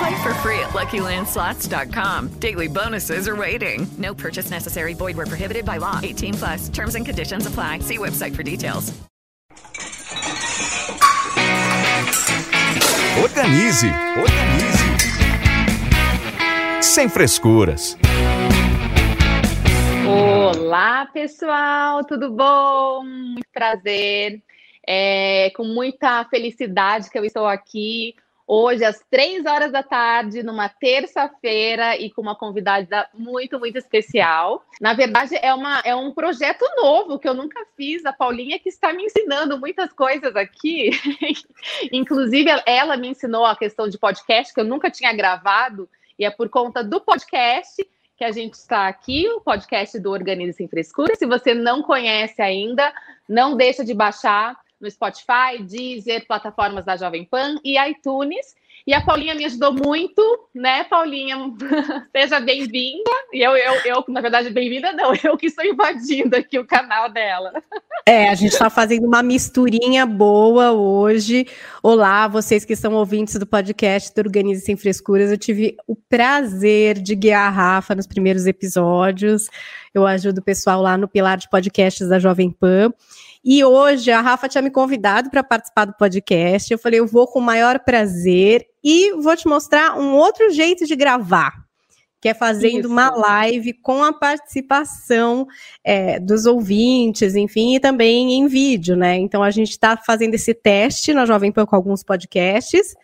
Play for free at LuckyLandSlots.com. Daily bonuses are waiting. No purchase necessary. Void were prohibited by law. 18 plus. Terms and conditions apply. See website for details. Organize, organize. Sem frescuras. Olá, pessoal, tudo bom? Muito prazer. É com muita felicidade que eu estou aqui hoje às três horas da tarde, numa terça-feira, e com uma convidada muito, muito especial. Na verdade, é, uma, é um projeto novo que eu nunca fiz. A Paulinha que está me ensinando muitas coisas aqui. Inclusive, ela me ensinou a questão de podcast, que eu nunca tinha gravado, e é por conta do podcast que a gente está aqui, o podcast do Organize Sem Frescura. Se você não conhece ainda, não deixa de baixar no Spotify, Deezer, plataformas da Jovem Pan e iTunes. E a Paulinha me ajudou muito, né, Paulinha? Seja bem-vinda. E eu, eu, eu, na verdade, bem-vinda não, eu que estou invadindo aqui o canal dela. É, a gente está fazendo uma misturinha boa hoje. Olá, vocês que são ouvintes do podcast do Organize Sem Frescuras. Eu tive o prazer de guiar a Rafa nos primeiros episódios. Eu ajudo o pessoal lá no Pilar de Podcasts da Jovem Pan. E hoje a Rafa tinha me convidado para participar do podcast. Eu falei, eu vou com o maior prazer e vou te mostrar um outro jeito de gravar, que é fazendo Isso. uma live com a participação é, dos ouvintes, enfim, e também em vídeo, né? Então a gente está fazendo esse teste na Jovem Pan com alguns podcasts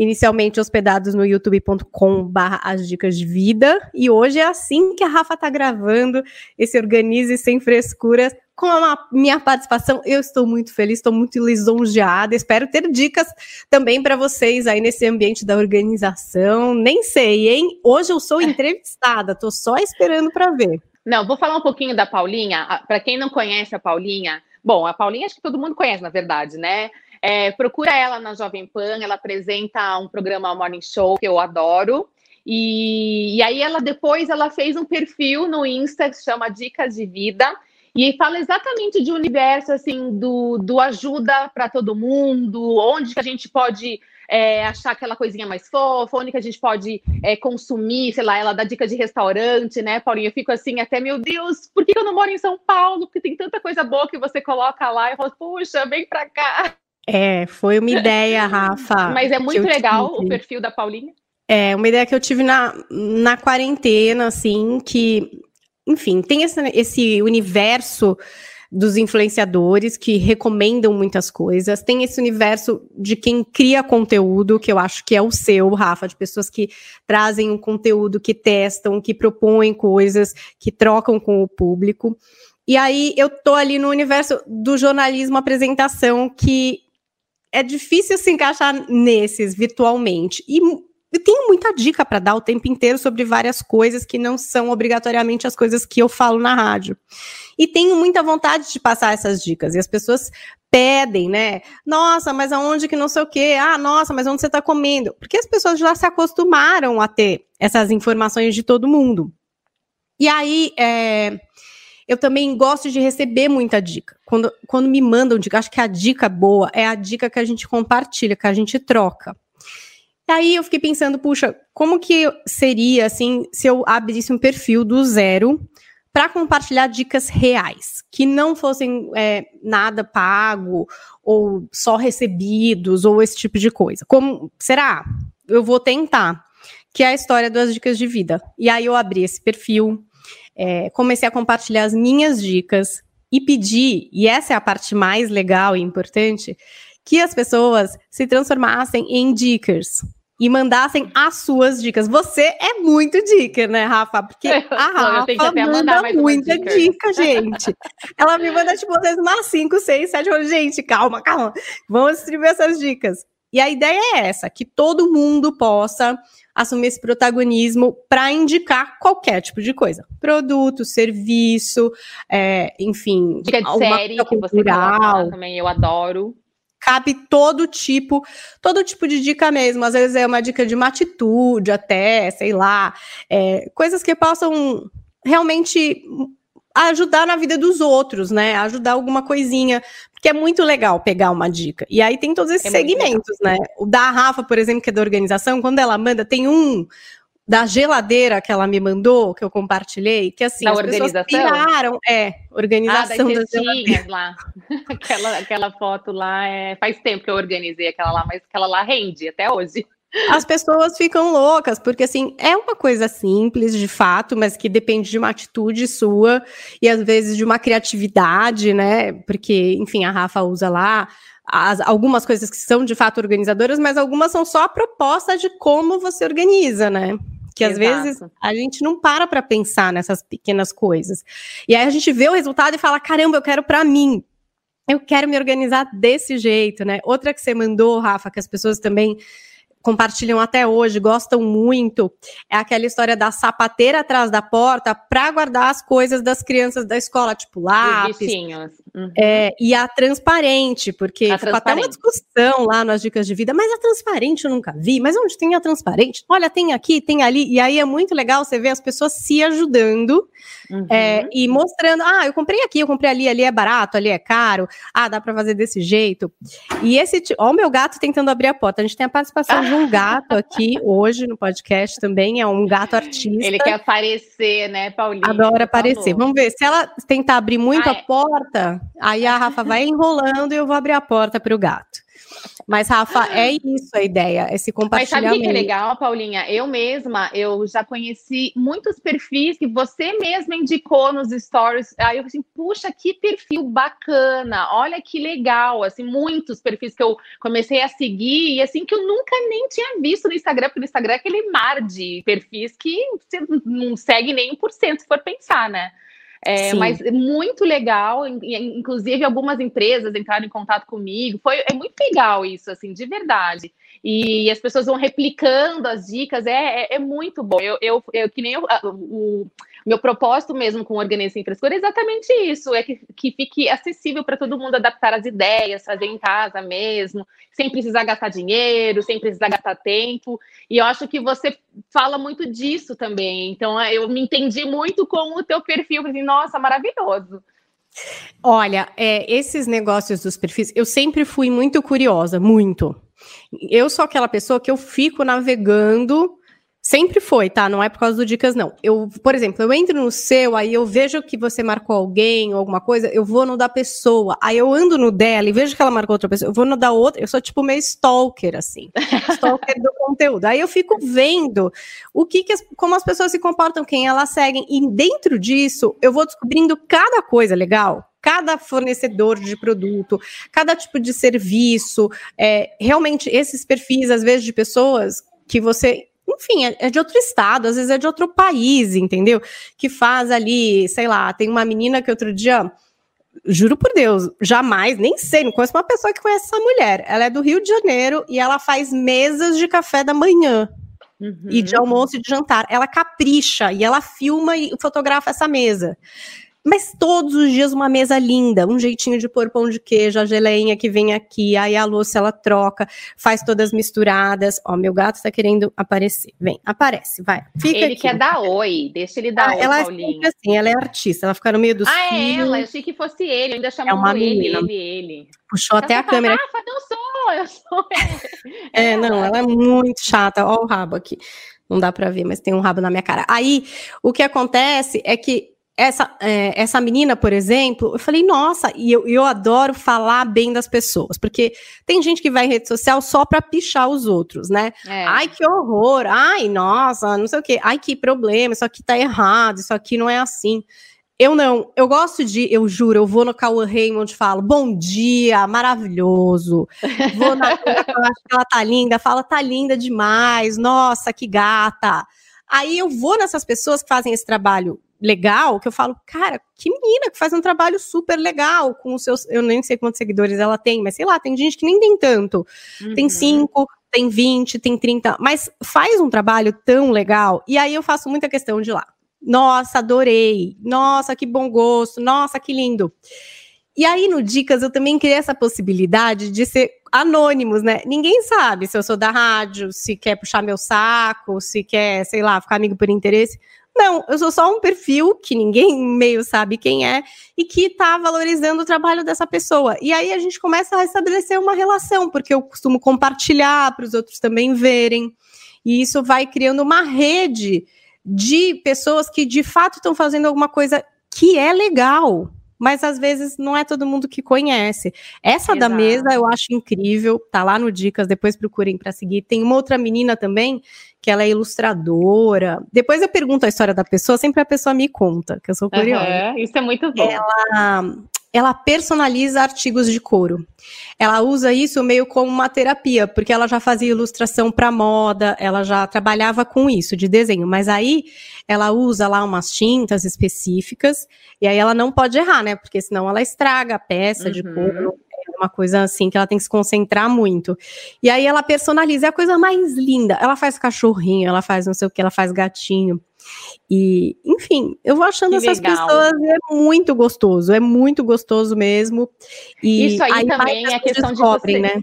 inicialmente hospedados no youtube.com as dicas de vida, e hoje é assim que a Rafa está gravando esse Organize Sem Frescuras com a minha participação. Eu estou muito feliz, estou muito lisonjeada. Espero ter dicas também para vocês aí nesse ambiente da organização. Nem sei, hein? Hoje eu sou entrevistada, estou só esperando para ver. Não, vou falar um pouquinho da Paulinha. Para quem não conhece a Paulinha, bom, a Paulinha acho que todo mundo conhece, na verdade, né? É, procura ela na Jovem Pan, ela apresenta um programa Morning Show que eu adoro. E, e aí ela depois ela fez um perfil no Insta que se chama Dicas de Vida e fala exatamente de universo assim do, do ajuda para todo mundo, onde que a gente pode é, achar aquela coisinha mais fofa, onde que a gente pode é, consumir, sei lá, ela dá dica de restaurante, né, Paulinha? Eu fico assim, até, meu Deus, por que eu não moro em São Paulo? Porque tem tanta coisa boa que você coloca lá. Eu falo, puxa, vem para cá. É, foi uma ideia, Rafa. Mas é muito legal tive. o perfil da Paulinha. É, uma ideia que eu tive na, na quarentena, assim, que, enfim, tem esse, esse universo dos influenciadores que recomendam muitas coisas, tem esse universo de quem cria conteúdo, que eu acho que é o seu, Rafa, de pessoas que trazem um conteúdo, que testam, que propõem coisas, que trocam com o público. E aí eu tô ali no universo do jornalismo apresentação que é difícil se encaixar nesses virtualmente. E eu tenho muita dica para dar o tempo inteiro sobre várias coisas que não são obrigatoriamente as coisas que eu falo na rádio. E tenho muita vontade de passar essas dicas. E as pessoas pedem, né? Nossa, mas aonde que não sei o quê? Ah, nossa, mas onde você está comendo? Porque as pessoas já se acostumaram a ter essas informações de todo mundo. E aí, é, eu também gosto de receber muita dica. Quando, quando me mandam dica, acho que a dica boa é a dica que a gente compartilha, que a gente troca. E aí eu fiquei pensando, puxa, como que seria assim se eu abrisse um perfil do zero para compartilhar dicas reais, que não fossem é, nada pago ou só recebidos ou esse tipo de coisa. Como será? Eu vou tentar, que é a história das dicas de vida. E aí eu abri esse perfil, é, comecei a compartilhar as minhas dicas e pedir, e essa é a parte mais legal e importante, que as pessoas se transformassem em dicas e mandassem as suas dicas. Você é muito dica, né, Rafa? Porque a Rafa manda muita dica. dica. gente. Ela me manda, tipo, às vezes umas 5, 6, 7, eu gente, calma, calma. Vamos distribuir essas dicas. E a ideia é essa, que todo mundo possa assumir esse protagonismo para indicar qualquer tipo de coisa. Produto, serviço, é, enfim. Dica de série que você também, eu adoro cabe todo tipo, todo tipo de dica mesmo. Às vezes é uma dica de uma atitude, até, sei lá, é, coisas que possam realmente ajudar na vida dos outros, né? Ajudar alguma coisinha, porque é muito legal pegar uma dica. E aí tem todos esses é segmentos, né? O da Rafa, por exemplo, que é da organização, quando ela manda, tem um da geladeira que ela me mandou, que eu compartilhei, que assim, da as organização? pessoas piraram, é, organização ah, das das lá. aquela, aquela foto lá, é, faz tempo que eu organizei aquela lá, mas aquela lá rende até hoje. As pessoas ficam loucas, porque assim, é uma coisa simples, de fato, mas que depende de uma atitude sua e às vezes de uma criatividade, né? Porque, enfim, a Rafa usa lá as, algumas coisas que são de fato organizadoras, mas algumas são só a proposta de como você organiza, né? Que às Exato. vezes a gente não para para pensar nessas pequenas coisas. E aí a gente vê o resultado e fala: caramba, eu quero para mim. Eu quero me organizar desse jeito, né? Outra que você mandou, Rafa, que as pessoas também compartilham até hoje, gostam muito, é aquela história da sapateira atrás da porta para guardar as coisas das crianças da escola, tipo lápis. Uhum. É, e a transparente, porque a ficou até uma discussão lá nas dicas de vida, mas a transparente eu nunca vi, mas onde tem a transparente? Olha, tem aqui, tem ali, e aí é muito legal você ver as pessoas se ajudando uhum. é, e mostrando, ah, eu comprei aqui, eu comprei ali, ali é barato, ali é caro, ah, dá para fazer desse jeito. E esse, ó o meu gato tentando abrir a porta, a gente tem a participação um gato aqui hoje no podcast também, é um gato artista. Ele quer aparecer, né, Paulinho? Adora aparecer. Vamos ver, se ela tentar abrir muito ah, a é. porta, aí a Rafa vai enrolando e eu vou abrir a porta para o gato. Mas, Rafa, é isso a ideia, esse compartilhamento. Mas sabe o que é legal, Paulinha? Eu mesma, eu já conheci muitos perfis que você mesma indicou nos stories. Aí eu assim, puxa, que perfil bacana, olha que legal, assim, muitos perfis que eu comecei a seguir e assim que eu nunca nem tinha visto no Instagram, porque no Instagram é aquele mar de perfis que você não segue nem 1% se for pensar, né? É, mas muito legal, inclusive algumas empresas entraram em contato comigo. Foi é muito legal isso, assim, de verdade. E as pessoas vão replicando as dicas, é, é, é muito bom. Eu, eu, eu que nem eu, o, meu propósito mesmo com o Organiza Sem Frescura é exatamente isso, é que, que fique acessível para todo mundo adaptar as ideias, fazer em casa mesmo, sem precisar gastar dinheiro, sem precisar gastar tempo. E eu acho que você fala muito disso também. Então, eu me entendi muito com o teu perfil, falei, nossa, maravilhoso. Olha, é, esses negócios dos perfis, eu sempre fui muito curiosa, muito. Eu sou aquela pessoa que eu fico navegando Sempre foi, tá? Não é por causa do dicas, não. Eu, por exemplo, eu entro no seu, aí eu vejo que você marcou alguém ou alguma coisa, eu vou no da pessoa. Aí eu ando no dela e vejo que ela marcou outra pessoa, eu vou no da outra. Eu sou tipo meio stalker, assim. stalker do conteúdo. Aí eu fico vendo o que, que as, como as pessoas se comportam, quem elas seguem. E dentro disso, eu vou descobrindo cada coisa legal cada fornecedor de produto, cada tipo de serviço, é, realmente esses perfis, às vezes, de pessoas que você enfim, é, é, de outro estado, às vezes é de outro país, entendeu? Que faz ali, sei lá, tem uma menina que outro dia, juro por Deus, jamais, nem sei, não conheço uma pessoa que conhece essa mulher. Ela é do Rio de Janeiro e ela faz mesas de café da manhã. Uhum. E de almoço e de jantar. Ela capricha e ela filma e fotografa essa mesa. Mas todos os dias uma mesa linda, um jeitinho de pôr pão de queijo, a geleinha que vem aqui, aí a louça ela troca, faz todas misturadas. Ó, meu gato tá querendo aparecer. Vem, aparece, vai. Fica ele aqui. quer dar oi, deixa ele dar ah, oi, ela é Paulinho. É assim, ela é artista, ela fica no meio do Ah, é ela, eu achei que fosse ele, eu ainda chamou é uma ele, ele, ele. Puxou até a câmera. Rafa, não sou, eu sou É, não, ela é muito chata. Ó o rabo aqui. Não dá para ver, mas tem um rabo na minha cara. Aí, o que acontece é que essa, é, essa menina, por exemplo, eu falei, nossa, e eu, eu adoro falar bem das pessoas, porque tem gente que vai em rede social só para pichar os outros, né? É. Ai, que horror, ai, nossa, não sei o quê, ai, que problema, isso aqui tá errado, isso aqui não é assim. Eu não, eu gosto de, eu juro, eu vou no Cauã Raymond e falo, bom dia, maravilhoso. Vou na eu acho que ela tá linda, fala, tá linda demais, nossa, que gata. Aí eu vou nessas pessoas que fazem esse trabalho legal, que eu falo, cara, que menina que faz um trabalho super legal com os seus, eu nem sei quantos seguidores ela tem, mas sei lá, tem gente que nem tem tanto. Uhum. Tem cinco, tem 20, tem 30, mas faz um trabalho tão legal. E aí eu faço muita questão de lá. Nossa, adorei. Nossa, que bom gosto. Nossa, que lindo. E aí no Dicas eu também criei essa possibilidade de ser anônimos, né? Ninguém sabe se eu sou da rádio, se quer puxar meu saco, se quer, sei lá, ficar amigo por interesse. Não, eu sou só um perfil que ninguém meio sabe quem é e que está valorizando o trabalho dessa pessoa. E aí a gente começa a estabelecer uma relação, porque eu costumo compartilhar para os outros também verem. E isso vai criando uma rede de pessoas que de fato estão fazendo alguma coisa que é legal, mas às vezes não é todo mundo que conhece. Essa Exato. da mesa eu acho incrível, tá lá no Dicas, depois procurem para seguir. Tem uma outra menina também, que ela é ilustradora. Depois eu pergunto a história da pessoa, sempre a pessoa me conta, que eu sou curiosa. Uhum, isso é muito bom. Ela ela personaliza artigos de couro. Ela usa isso meio como uma terapia, porque ela já fazia ilustração para moda, ela já trabalhava com isso de desenho, mas aí ela usa lá umas tintas específicas e aí ela não pode errar, né? Porque senão ela estraga a peça uhum. de couro. Uma coisa assim que ela tem que se concentrar muito. E aí ela personaliza, é a coisa mais linda. Ela faz cachorrinho, ela faz não sei o que, ela faz gatinho. E, enfim, eu vou achando que essas legal. pessoas é muito gostoso, é muito gostoso mesmo. E Isso aí, aí também é questão de você. né?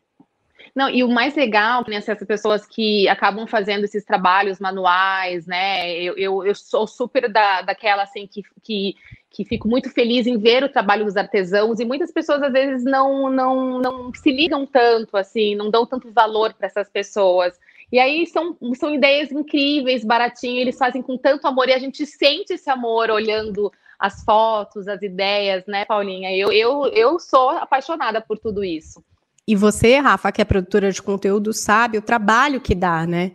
Não, e o mais legal, né, essas pessoas que acabam fazendo esses trabalhos manuais, né? Eu, eu, eu sou super da, daquela assim que, que, que fico muito feliz em ver o trabalho dos artesãos, e muitas pessoas às vezes não, não, não se ligam tanto, assim, não dão tanto valor para essas pessoas. E aí são, são ideias incríveis, baratinho, eles fazem com tanto amor e a gente sente esse amor olhando as fotos, as ideias, né, Paulinha? Eu, eu, eu sou apaixonada por tudo isso. E você, Rafa, que é produtora de conteúdo, sabe o trabalho que dá, né?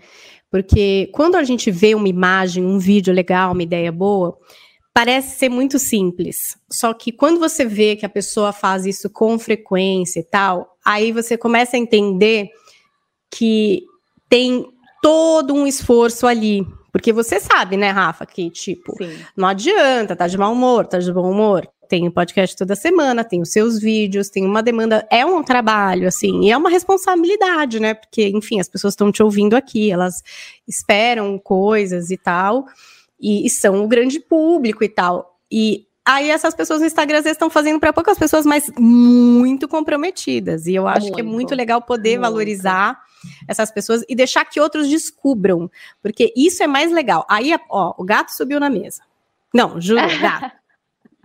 Porque quando a gente vê uma imagem, um vídeo legal, uma ideia boa, parece ser muito simples. Só que quando você vê que a pessoa faz isso com frequência e tal, aí você começa a entender que tem todo um esforço ali. Porque você sabe, né, Rafa, que, tipo, Sim. não adianta, tá de mau humor, tá de bom humor. Tem o podcast toda semana, tem os seus vídeos, tem uma demanda, é um trabalho, assim, e é uma responsabilidade, né? Porque, enfim, as pessoas estão te ouvindo aqui, elas esperam coisas e tal, e, e são o grande público e tal. E aí essas pessoas no Instagram às vezes estão fazendo para poucas pessoas, mas muito comprometidas. E eu acho muito, que é muito legal poder muito. valorizar essas pessoas e deixar que outros descubram, porque isso é mais legal. Aí, ó, o gato subiu na mesa. Não, juro, gato.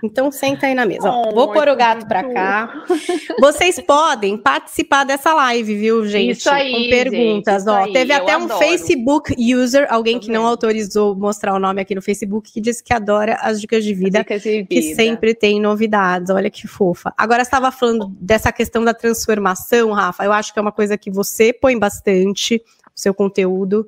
Então senta aí na mesa. Oh, Vou pôr o gato para cá. Vocês podem participar dessa live, viu, gente? Isso aí, com perguntas. Gente, Ó, aí, teve até um adoro. Facebook user, alguém que não autorizou mostrar o nome aqui no Facebook, que disse que adora as dicas de vida, dicas de vida. que sempre tem novidades. Olha que fofa. Agora estava falando dessa questão da transformação, Rafa. Eu acho que é uma coisa que você põe bastante no seu conteúdo.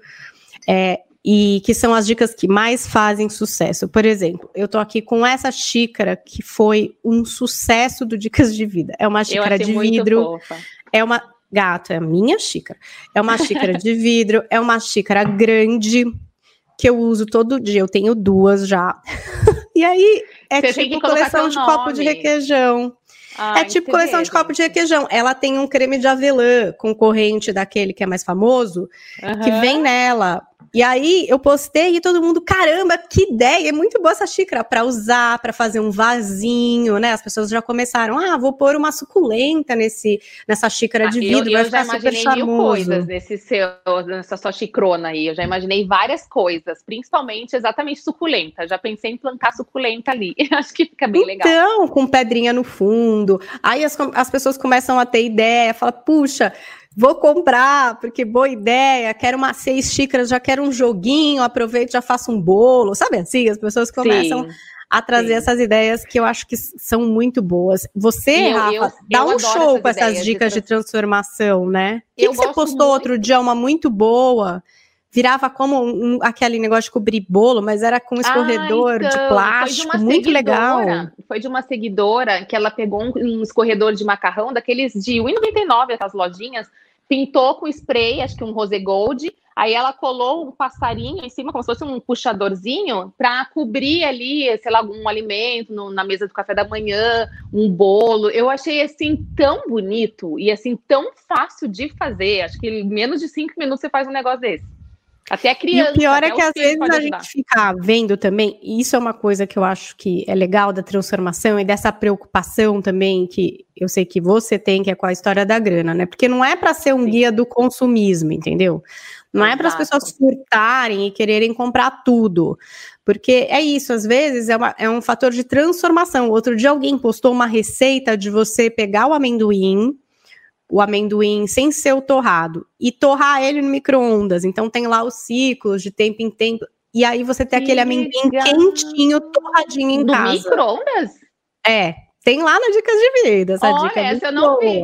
É, e que são as dicas que mais fazem sucesso. Por exemplo, eu tô aqui com essa xícara que foi um sucesso do Dicas de Vida. É uma xícara de vidro. É uma gato, é a minha xícara. É uma xícara de vidro, é uma xícara grande que eu uso todo dia. Eu tenho duas já. e aí é Você tipo coleção de nome. copo de requeijão. Ah, é tipo coleção de copo de requeijão. Ela tem um creme de avelã concorrente daquele que é mais famoso, uhum. que vem nela. E aí eu postei e todo mundo, caramba, que ideia! É muito boa essa xícara para usar, para fazer um vasinho, né? As pessoas já começaram, ah, vou pôr uma suculenta nesse, nessa xícara ah, de vidro, eu, vai eu ficar super charmoso. Mil coisas nesse seu, nessa sua xicrona aí. Eu já imaginei várias coisas, principalmente exatamente suculenta. Já pensei em plantar suculenta ali. Acho que fica bem legal. Então, com pedrinha no fundo. Aí as, as pessoas começam a ter ideia, fala, puxa, vou comprar, porque boa ideia, quero uma seis xícaras, já quero um joguinho, aproveito, já faço um bolo, sabe assim? As pessoas começam sim, a trazer sim. essas ideias que eu acho que são muito boas. Você, eu, Rafa, eu, dá eu um show com essas dicas de, trans... de transformação, né? O que, que você postou muito. outro dia, uma muito boa, virava como um, aquele negócio de cobrir bolo, mas era com um escorredor ah, então, de plástico, de muito legal. Foi de uma seguidora que ela pegou um, um escorredor de macarrão, daqueles de 1,99, aquelas lojinhas, pintou com spray, acho que um rose gold, aí ela colou um passarinho em cima, como se fosse um puxadorzinho, para cobrir ali, sei lá, algum alimento no, na mesa do café da manhã, um bolo. Eu achei assim tão bonito e assim tão fácil de fazer. Acho que em menos de cinco minutos você faz um negócio desse. Até a criança. E o pior é que às vezes a gente fica vendo também, e isso é uma coisa que eu acho que é legal da transformação e dessa preocupação também que eu sei que você tem, que é com a história da grana, né? Porque não é para ser um Sim. guia do consumismo, entendeu? Não Exato. é para as pessoas furtarem e quererem comprar tudo. Porque é isso, às vezes é, uma, é um fator de transformação. Outro dia alguém postou uma receita de você pegar o amendoim, o amendoim sem ser o torrado e torrar ele no micro-ondas. Então tem lá os ciclos de tempo em tempo. E aí você tem que aquele amendoim quentinho, torradinho em no casa. micro-ondas? É, tem lá na Dicas de Vida. Essa Olha, dica é essa eu não boa. vi.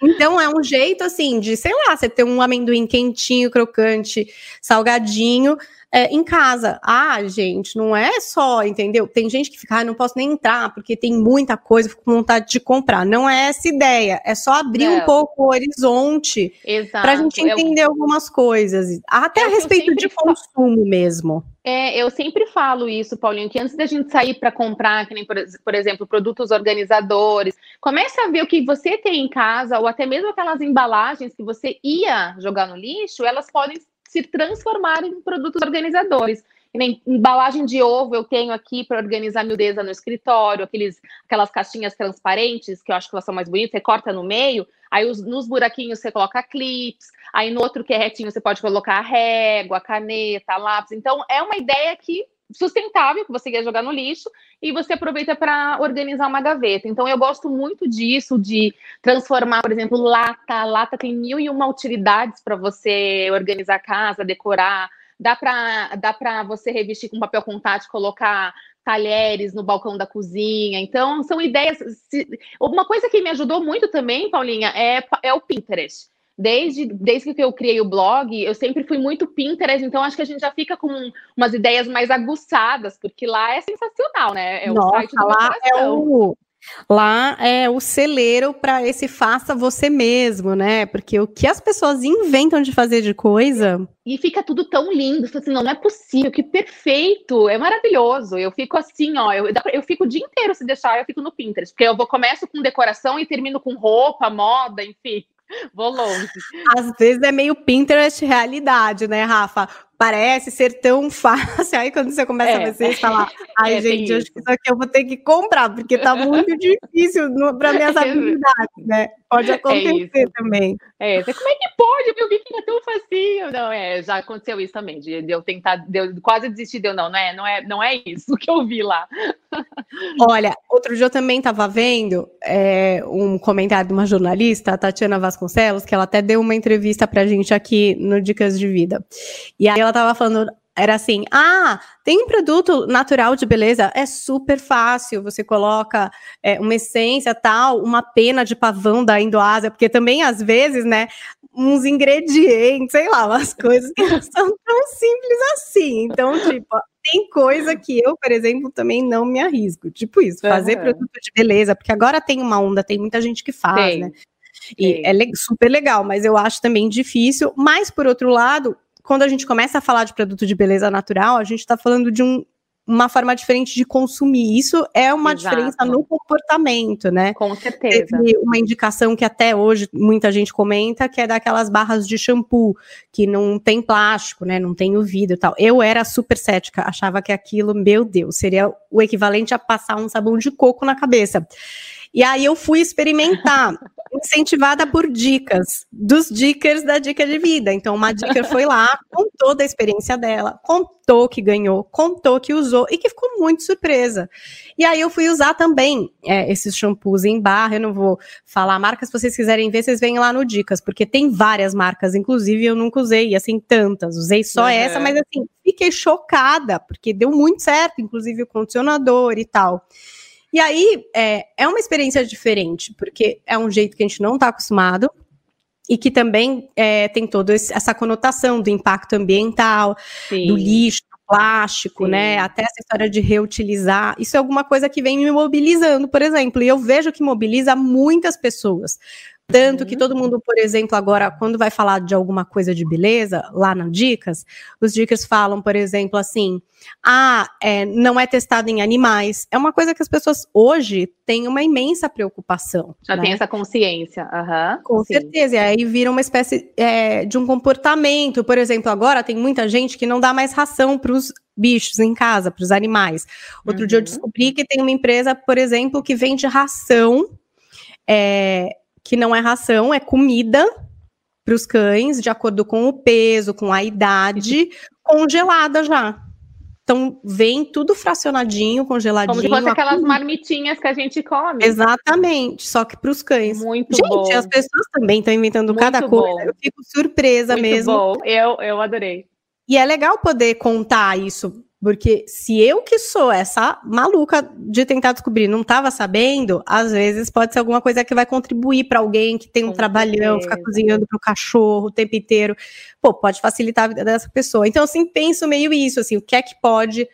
Então é um jeito assim de, sei lá, você ter um amendoim quentinho, crocante, salgadinho é, em casa. Ah, gente, não é só, entendeu? Tem gente que fica, ah, não posso nem entrar porque tem muita coisa, fico com vontade de comprar. Não é essa ideia, é só abrir não. um pouco o horizonte para a gente entender eu... algumas coisas, até é a respeito de consumo mesmo. É, eu sempre falo isso, Paulinho, que antes da gente sair para comprar, que nem, por, por, exemplo, produtos organizadores, comece a ver o que você tem em casa, ou até mesmo aquelas embalagens que você ia jogar no lixo, elas podem se transformar em produtos organizadores. Nem embalagem de ovo eu tenho aqui para organizar miudeza no escritório, aqueles, aquelas caixinhas transparentes, que eu acho que elas são mais bonitas, você corta no meio, aí os, nos buraquinhos você coloca clips, aí no outro que é retinho você pode colocar a régua, a caneta, lápis. Então, é uma ideia que sustentável que você quer jogar no lixo e você aproveita para organizar uma gaveta. Então eu gosto muito disso, de transformar, por exemplo, lata. Lata tem mil e uma utilidades para você organizar a casa, decorar. Dá para dá para você revestir com papel contato, colocar talheres no balcão da cozinha. Então são ideias. Uma coisa que me ajudou muito também, Paulinha, é, é o Pinterest desde, desde que eu criei o blog, eu sempre fui muito Pinterest, então acho que a gente já fica com umas ideias mais aguçadas, porque lá é sensacional, né? É Nossa, o site do lá é o Lá é o celeiro para esse faça você mesmo, né? Porque o que as pessoas inventam de fazer de coisa. E fica tudo tão lindo. Assim, não, não é possível, que perfeito, é maravilhoso. Eu fico assim, ó, eu, eu fico o dia inteiro se deixar, eu fico no Pinterest, porque eu vou começo com decoração e termino com roupa, moda, enfim. Vou longe. Às vezes é meio Pinterest realidade, né, Rafa? Parece ser tão fácil. Aí quando você começa é. a ver, você fala, ai, é, gente, acho que isso aqui eu vou ter que comprar, porque tá muito difícil para minhas é habilidades, né? Pode é acontecer também. É, como é que pode? Meu bico é tão facinho. Não, é, já aconteceu isso também, de, de eu tentar, de quase desistir, deu, não, não é, não é, não é isso que eu vi lá. Olha, outro dia eu também estava vendo é, um comentário de uma jornalista, a Tatiana Vasconcelos, que ela até deu uma entrevista pra gente aqui no Dicas de Vida. E aí ela estava falando era assim: ah, tem um produto natural de beleza, é super fácil. Você coloca é, uma essência tal, uma pena de pavão da Indoásia, porque também às vezes, né, uns ingredientes, sei lá, umas coisas que não são tão simples assim. Então, tipo, tem coisa que eu, por exemplo, também não me arrisco. Tipo isso, fazer uhum. produto de beleza, porque agora tem uma onda, tem muita gente que faz, tem. né? E é super legal, mas eu acho também difícil. Mas, por outro lado, quando a gente começa a falar de produto de beleza natural, a gente está falando de um, uma forma diferente de consumir. Isso é uma Exato. diferença no comportamento, né? Com certeza. Teve uma indicação que até hoje muita gente comenta, que é daquelas barras de shampoo, que não tem plástico, né? Não tem o vidro e tal. Eu era super cética, achava que aquilo, meu Deus, seria o equivalente a passar um sabão de coco na cabeça. E aí eu fui experimentar, incentivada por dicas, dos dickers da Dica de Vida. Então, uma dica foi lá, contou da experiência dela, contou que ganhou, contou que usou e que ficou muito surpresa. E aí eu fui usar também é, esses shampoos em barra. Eu não vou falar marcas, se vocês quiserem ver, vocês vêm lá no Dicas, porque tem várias marcas, inclusive eu nunca usei, assim, tantas. Usei só uhum. essa, mas assim, fiquei chocada, porque deu muito certo, inclusive o condicionador e tal. E aí é, é uma experiência diferente, porque é um jeito que a gente não está acostumado. e que também é, tem toda essa conotação do impacto ambiental, Sim. do lixo, do plástico, Sim. né? Até essa história de reutilizar. Isso é alguma coisa que vem me mobilizando, por exemplo, e eu vejo que mobiliza muitas pessoas. Tanto que uhum. todo mundo, por exemplo, agora, quando vai falar de alguma coisa de beleza, lá na Dicas, os Dicas falam, por exemplo, assim: ah, é, não é testado em animais. É uma coisa que as pessoas hoje têm uma imensa preocupação. Já né? tem essa consciência. Uhum, Com sim. certeza. E aí vira uma espécie é, de um comportamento. Por exemplo, agora tem muita gente que não dá mais ração para os bichos em casa, para os animais. Outro uhum. dia eu uhum. descobri que tem uma empresa, por exemplo, que vende ração. É, que não é ração, é comida para os cães, de acordo com o peso, com a idade, congelada já. Então, vem tudo fracionadinho, congeladinho. Como se fosse aquelas marmitinhas que a gente come. Exatamente, só que para os cães. Muito gente, bom. Gente, as pessoas também estão inventando Muito cada bom. coisa. Eu fico surpresa Muito mesmo. Bom. Eu, eu adorei. E é legal poder contar isso porque se eu que sou essa maluca de tentar descobrir, não estava sabendo, às vezes pode ser alguma coisa que vai contribuir para alguém que tem um Com trabalhão, ficar cozinhando para o cachorro o tempo inteiro. Pô, pode facilitar a vida dessa pessoa. Então, assim, penso meio isso, assim, o que é que pode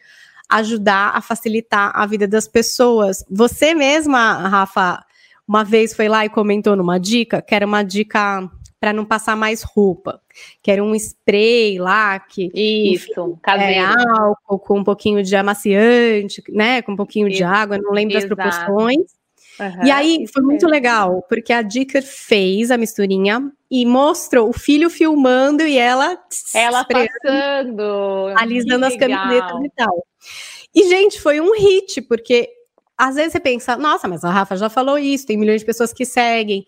ajudar a facilitar a vida das pessoas. Você mesma, Rafa, uma vez foi lá e comentou numa dica, que era uma dica para não passar mais roupa. Que era um spray lá que. Isso, enfim. É, álcool com um pouquinho de amaciante, né? Com um pouquinho Isso. de água, não lembro Exato. das proporções. Uhum, e aí foi muito legal, porque a Dicker fez a misturinha e mostrou o filho filmando e ela. Ela passando. Alisando as camisetas e tal. E, gente, foi um hit, porque às vezes você pensa, nossa, mas a Rafa já falou isso, tem milhões de pessoas que seguem.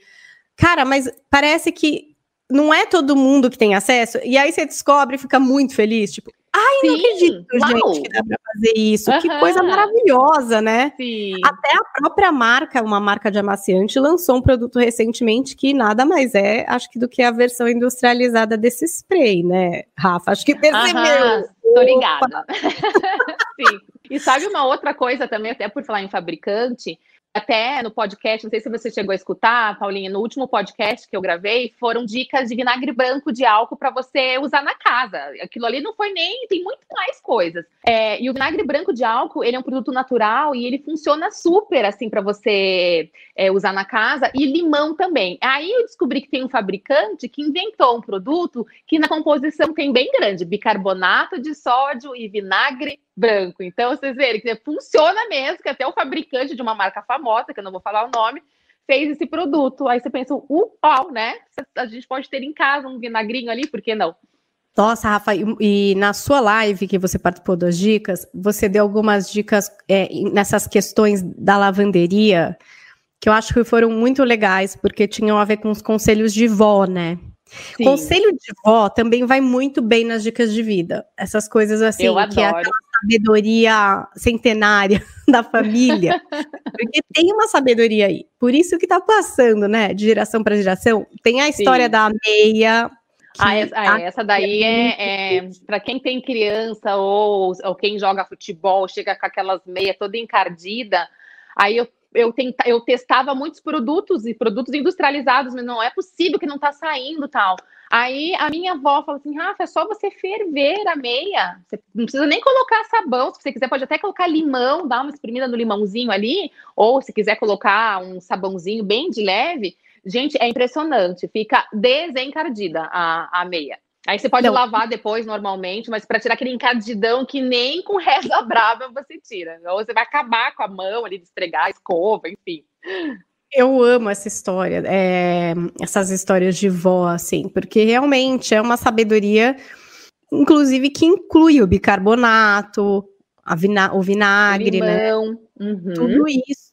Cara, mas parece que não é todo mundo que tem acesso. E aí você descobre e fica muito feliz. Tipo, ai, Sim, não acredito, uau. gente, que dá pra fazer isso. Uhum. Que coisa maravilhosa, né? Sim. Até a própria marca, uma marca de amaciante, lançou um produto recentemente que nada mais é, acho que, do que a versão industrializada desse spray, né, Rafa? Acho que percebeu. Uhum. Tô ligada. Sim. E sabe uma outra coisa também, até por falar em fabricante, até no podcast, não sei se você chegou a escutar, Paulinha, no último podcast que eu gravei, foram dicas de vinagre branco de álcool para você usar na casa. Aquilo ali não foi nem, tem muito mais coisas. É, e o vinagre branco de álcool, ele é um produto natural e ele funciona super assim para você é, usar na casa e limão também. Aí eu descobri que tem um fabricante que inventou um produto que na composição tem bem grande, bicarbonato de sódio e vinagre branco. Então, vocês verem que funciona mesmo, que até o fabricante de uma marca famosa, que eu não vou falar o nome, fez esse produto. Aí você pensa, uau, né? A gente pode ter em casa um vinagrinho ali, por que não? Nossa, Rafa, e, e na sua live que você participou das dicas, você deu algumas dicas é, nessas questões da lavanderia que eu acho que foram muito legais, porque tinham a ver com os conselhos de vó, né? Sim. Conselho de vó também vai muito bem nas dicas de vida. Essas coisas assim, eu que é aquela sabedoria centenária da família. porque tem uma sabedoria aí. Por isso que tá passando, né, de geração para geração. Tem a história Sim. da meia. Ah, essa, ah, essa daí é, é para quem tem criança ou, ou quem joga futebol, chega com aquelas meias toda encardida. Aí eu eu, tenta, eu testava muitos produtos e produtos industrializados, mas não é possível que não está saindo tal. Aí a minha avó falou assim: Rafa, é só você ferver a meia. Você não precisa nem colocar sabão. Se você quiser, pode até colocar limão, dar uma espremida no limãozinho ali, ou se quiser colocar um sabãozinho bem de leve. Gente, é impressionante, fica desencardida a, a meia. Aí você pode não. lavar depois normalmente, mas para tirar aquele encadidão que nem com reza brava você tira. Ou você vai acabar com a mão ali de esfregar, escova, enfim. Eu amo essa história, é, essas histórias de vó, assim, porque realmente é uma sabedoria, inclusive, que inclui o bicarbonato, vina o vinagre, né? Limão, né? Uhum. Tudo isso.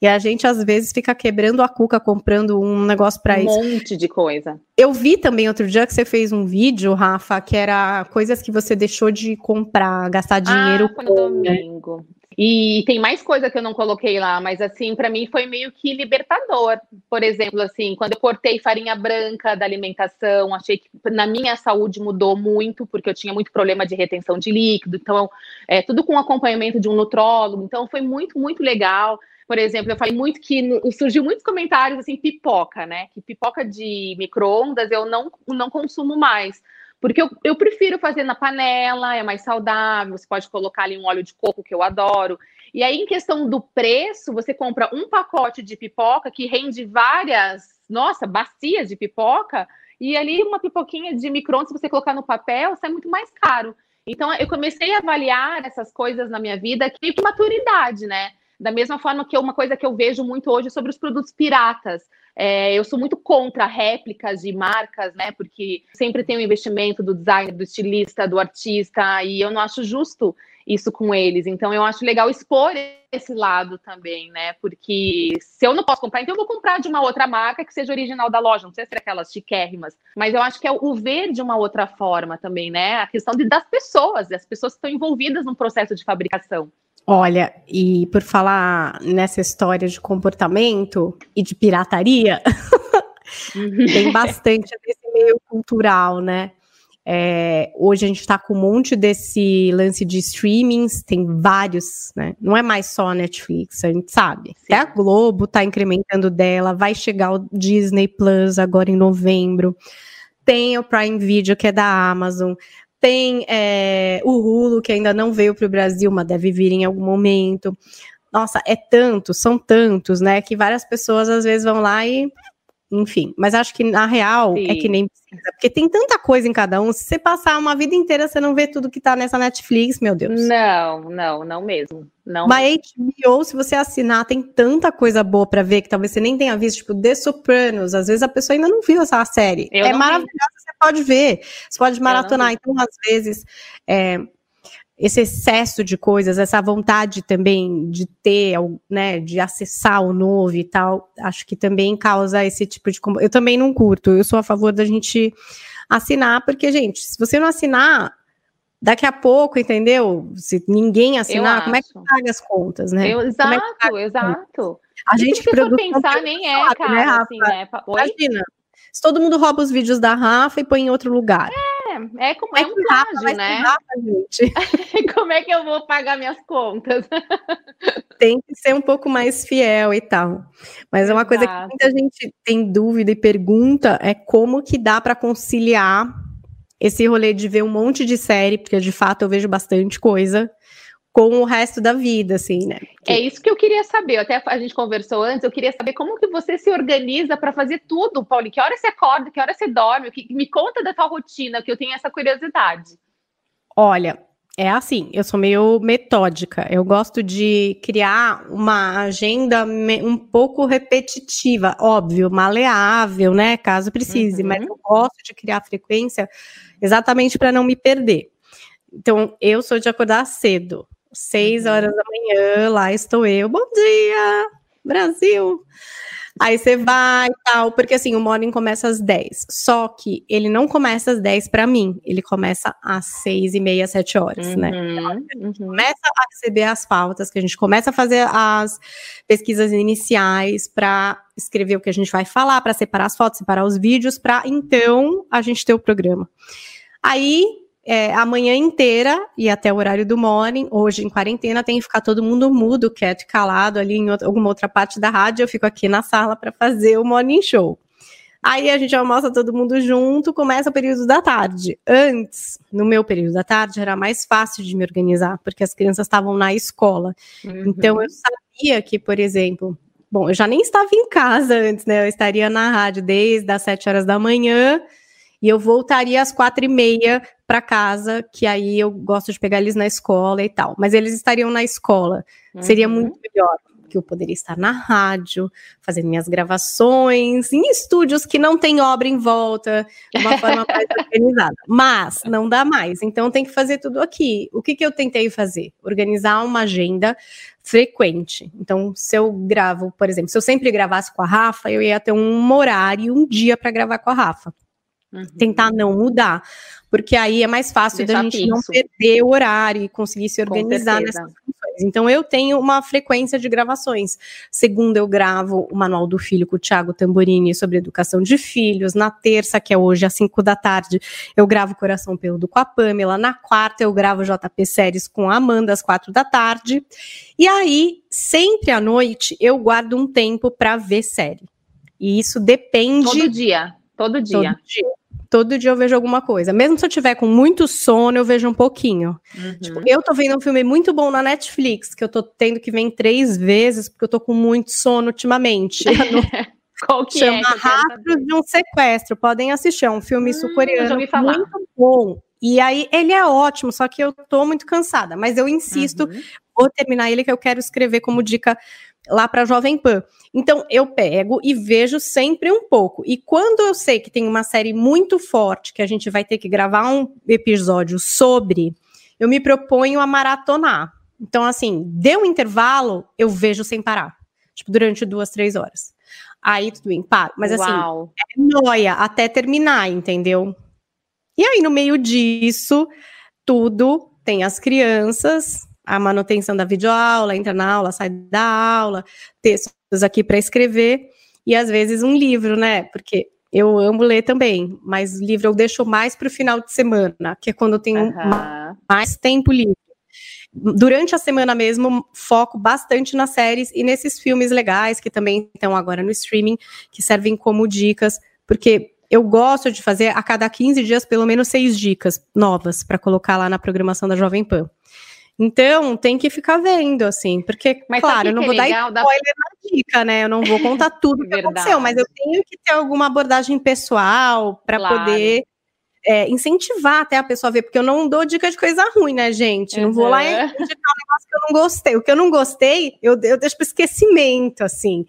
E a gente, às vezes, fica quebrando a cuca comprando um negócio para um isso. Um monte de coisa. Eu vi também outro dia que você fez um vídeo, Rafa, que era coisas que você deixou de comprar, gastar dinheiro ah, com. domingo. E tem mais coisa que eu não coloquei lá, mas assim, para mim foi meio que libertador. Por exemplo, assim, quando eu cortei farinha branca da alimentação, achei que na minha saúde mudou muito, porque eu tinha muito problema de retenção de líquido, então, é, tudo com acompanhamento de um nutrólogo, então foi muito, muito legal. Por exemplo, eu falei muito que surgiu muitos comentários assim, pipoca, né? Que pipoca de micro-ondas eu não, não consumo mais. Porque eu, eu prefiro fazer na panela, é mais saudável, você pode colocar ali um óleo de coco que eu adoro. E aí, em questão do preço, você compra um pacote de pipoca que rende várias, nossa, bacias de pipoca, e ali uma pipoquinha de micro-ondas, se você colocar no papel, sai muito mais caro. Então, eu comecei a avaliar essas coisas na minha vida que maturidade, né? Da mesma forma que uma coisa que eu vejo muito hoje sobre os produtos piratas. É, eu sou muito contra réplicas de marcas, né? Porque sempre tem o um investimento do designer, do estilista, do artista, e eu não acho justo isso com eles. Então eu acho legal expor esse lado também, né? Porque se eu não posso comprar, então eu vou comprar de uma outra marca que seja original da loja, não sei se é aquelas chiquérrimas, mas eu acho que é o ver de uma outra forma também, né? A questão de, das pessoas, das pessoas que estão envolvidas no processo de fabricação. Olha, e por falar nessa história de comportamento e de pirataria, tem bastante desse meio cultural, né? É, hoje a gente está com um monte desse lance de streamings, tem vários, né? Não é mais só a Netflix, a gente sabe. Sim. Até a Globo está incrementando dela, vai chegar o Disney Plus agora em novembro. Tem o Prime Video, que é da Amazon. Tem é, o Hulu, que ainda não veio para o Brasil, mas deve vir em algum momento. Nossa, é tanto, são tantos, né? Que várias pessoas às vezes vão lá e enfim, mas acho que na real Sim. é que nem precisa, porque tem tanta coisa em cada um. Se você passar uma vida inteira, você não vê tudo que tá nessa Netflix, meu Deus. Não, não, não mesmo. Não. Mas HBO, se você assinar, tem tanta coisa boa para ver que talvez você nem tenha visto, tipo The Sopranos. Às vezes a pessoa ainda não viu essa série. Eu é maravilhosa, você pode ver, você pode maratonar. Então, às vezes, é, esse excesso de coisas, essa vontade também de ter, né, de acessar o novo e tal, acho que também causa esse tipo de. Eu também não curto, eu sou a favor da gente assinar, porque, gente, se você não assinar, daqui a pouco, entendeu? Se ninguém assinar, como é que paga as contas, né? Eu, exato, é exato. A gente se for pensar, nem é, sabe, cara, né, assim, né? Imagina, se todo mundo rouba os vídeos da Rafa e põe em outro lugar. É, é como é, é um plágio, né? Rafa, gente. como é que eu vou pagar minhas contas? tem que ser um pouco mais fiel e tal. Mas é uma coisa que muita gente tem dúvida e pergunta é como que dá para conciliar esse rolê de ver um monte de série, porque de fato eu vejo bastante coisa, com o resto da vida, assim, né? Que... É isso que eu queria saber. Até a gente conversou antes, eu queria saber como que você se organiza para fazer tudo, Paulo. Que hora você acorda, que hora você dorme? Que... Me conta da tua rotina, que eu tenho essa curiosidade. Olha, é assim, eu sou meio metódica. Eu gosto de criar uma agenda um pouco repetitiva, óbvio, maleável, né? Caso precise, uhum. mas eu gosto de criar frequência exatamente para não me perder. Então, eu sou de acordar cedo. Seis uhum. horas da manhã, lá estou eu. Bom dia, Brasil! Aí você vai e tal, porque assim, o morning começa às 10. Só que ele não começa às 10 para mim, ele começa às 6 e meia, 7 horas, né? uhum, né? Então, a gente uhum. começa a receber as pautas, que a gente começa a fazer as pesquisas iniciais para escrever o que a gente vai falar, para separar as fotos, separar os vídeos, para então a gente ter o programa. Aí é, a manhã inteira e até o horário do morning. Hoje, em quarentena, tem que ficar todo mundo mudo, quieto e calado ali em outra, alguma outra parte da rádio. Eu fico aqui na sala para fazer o morning show. Aí a gente almoça todo mundo junto, começa o período da tarde. Antes, no meu período da tarde, era mais fácil de me organizar, porque as crianças estavam na escola. Uhum. Então eu sabia que, por exemplo, bom, eu já nem estava em casa antes, né? Eu estaria na rádio desde as sete horas da manhã e eu voltaria às quatro e meia para casa, que aí eu gosto de pegar eles na escola e tal. Mas eles estariam na escola. Uhum. Seria muito melhor, que eu poderia estar na rádio, fazendo minhas gravações, em estúdios que não tem obra em volta, de uma forma mais organizada. Mas não dá mais, então tem que fazer tudo aqui. O que, que eu tentei fazer? Organizar uma agenda frequente. Então, se eu gravo, por exemplo, se eu sempre gravasse com a Rafa, eu ia ter um horário, um dia para gravar com a Rafa. Uhum. Tentar não mudar, porque aí é mais fácil Deixar da gente fixo. não perder o horário e conseguir se organizar nessas funções. Então eu tenho uma frequência de gravações. Segunda eu gravo o Manual do Filho com o Thiago Tamborini sobre educação de filhos. Na terça, que é hoje às 5 da tarde, eu gravo Coração Peludo com a Pamela. Na quarta eu gravo JP Séries com a Amanda às quatro da tarde. E aí, sempre à noite, eu guardo um tempo para ver série. E isso depende. Todo dia. Todo dia. Todo dia. Todo dia eu vejo alguma coisa. Mesmo se eu tiver com muito sono, eu vejo um pouquinho. Uhum. Tipo, eu tô vendo um filme muito bom na Netflix, que eu tô tendo que ver em três vezes, porque eu tô com muito sono ultimamente. Qual que Chama é? Rastros de um Sequestro. Podem assistir, é um filme Hum, sul-coreano muito bom. E aí, ele é ótimo, só que eu tô muito cansada. Mas eu insisto, Uhum. vou terminar ele, que eu quero escrever como dica lá para Jovem Pan. Então, eu pego e vejo sempre um pouco. E quando eu sei que tem uma série muito forte, que a gente vai ter que gravar um episódio sobre, eu me proponho a maratonar. Então, assim, deu um intervalo, eu vejo sem parar. Tipo, durante duas, três horas. Aí, tudo bem, paro. Mas, assim, Uau. é noia até terminar, entendeu? E aí, no meio disso, tudo tem as crianças, a manutenção da videoaula, entra na aula, sai da aula, textos aqui para escrever, e às vezes um livro, né? Porque eu amo ler também, mas livro eu deixo mais para o final de semana, que é quando eu tenho Aham. mais tempo livre. Durante a semana mesmo, foco bastante nas séries e nesses filmes legais que também estão agora no streaming, que servem como dicas, porque eu gosto de fazer a cada 15 dias pelo menos seis dicas novas para colocar lá na programação da Jovem Pan. Então, tem que ficar vendo, assim, porque, Mas claro, eu não que vou é dar legal da- spoiler na dica, né? Eu não vou contar tudo que aconteceu, mas eu tenho que ter alguma abordagem pessoal para Claro. poder é, incentivar até a pessoa a ver, porque eu não dou dica de coisa ruim, né, gente? Não vou lá e Uhum. indicar um negócio que eu não gostei. O que eu não gostei, eu, eu deixo para esquecimento, assim.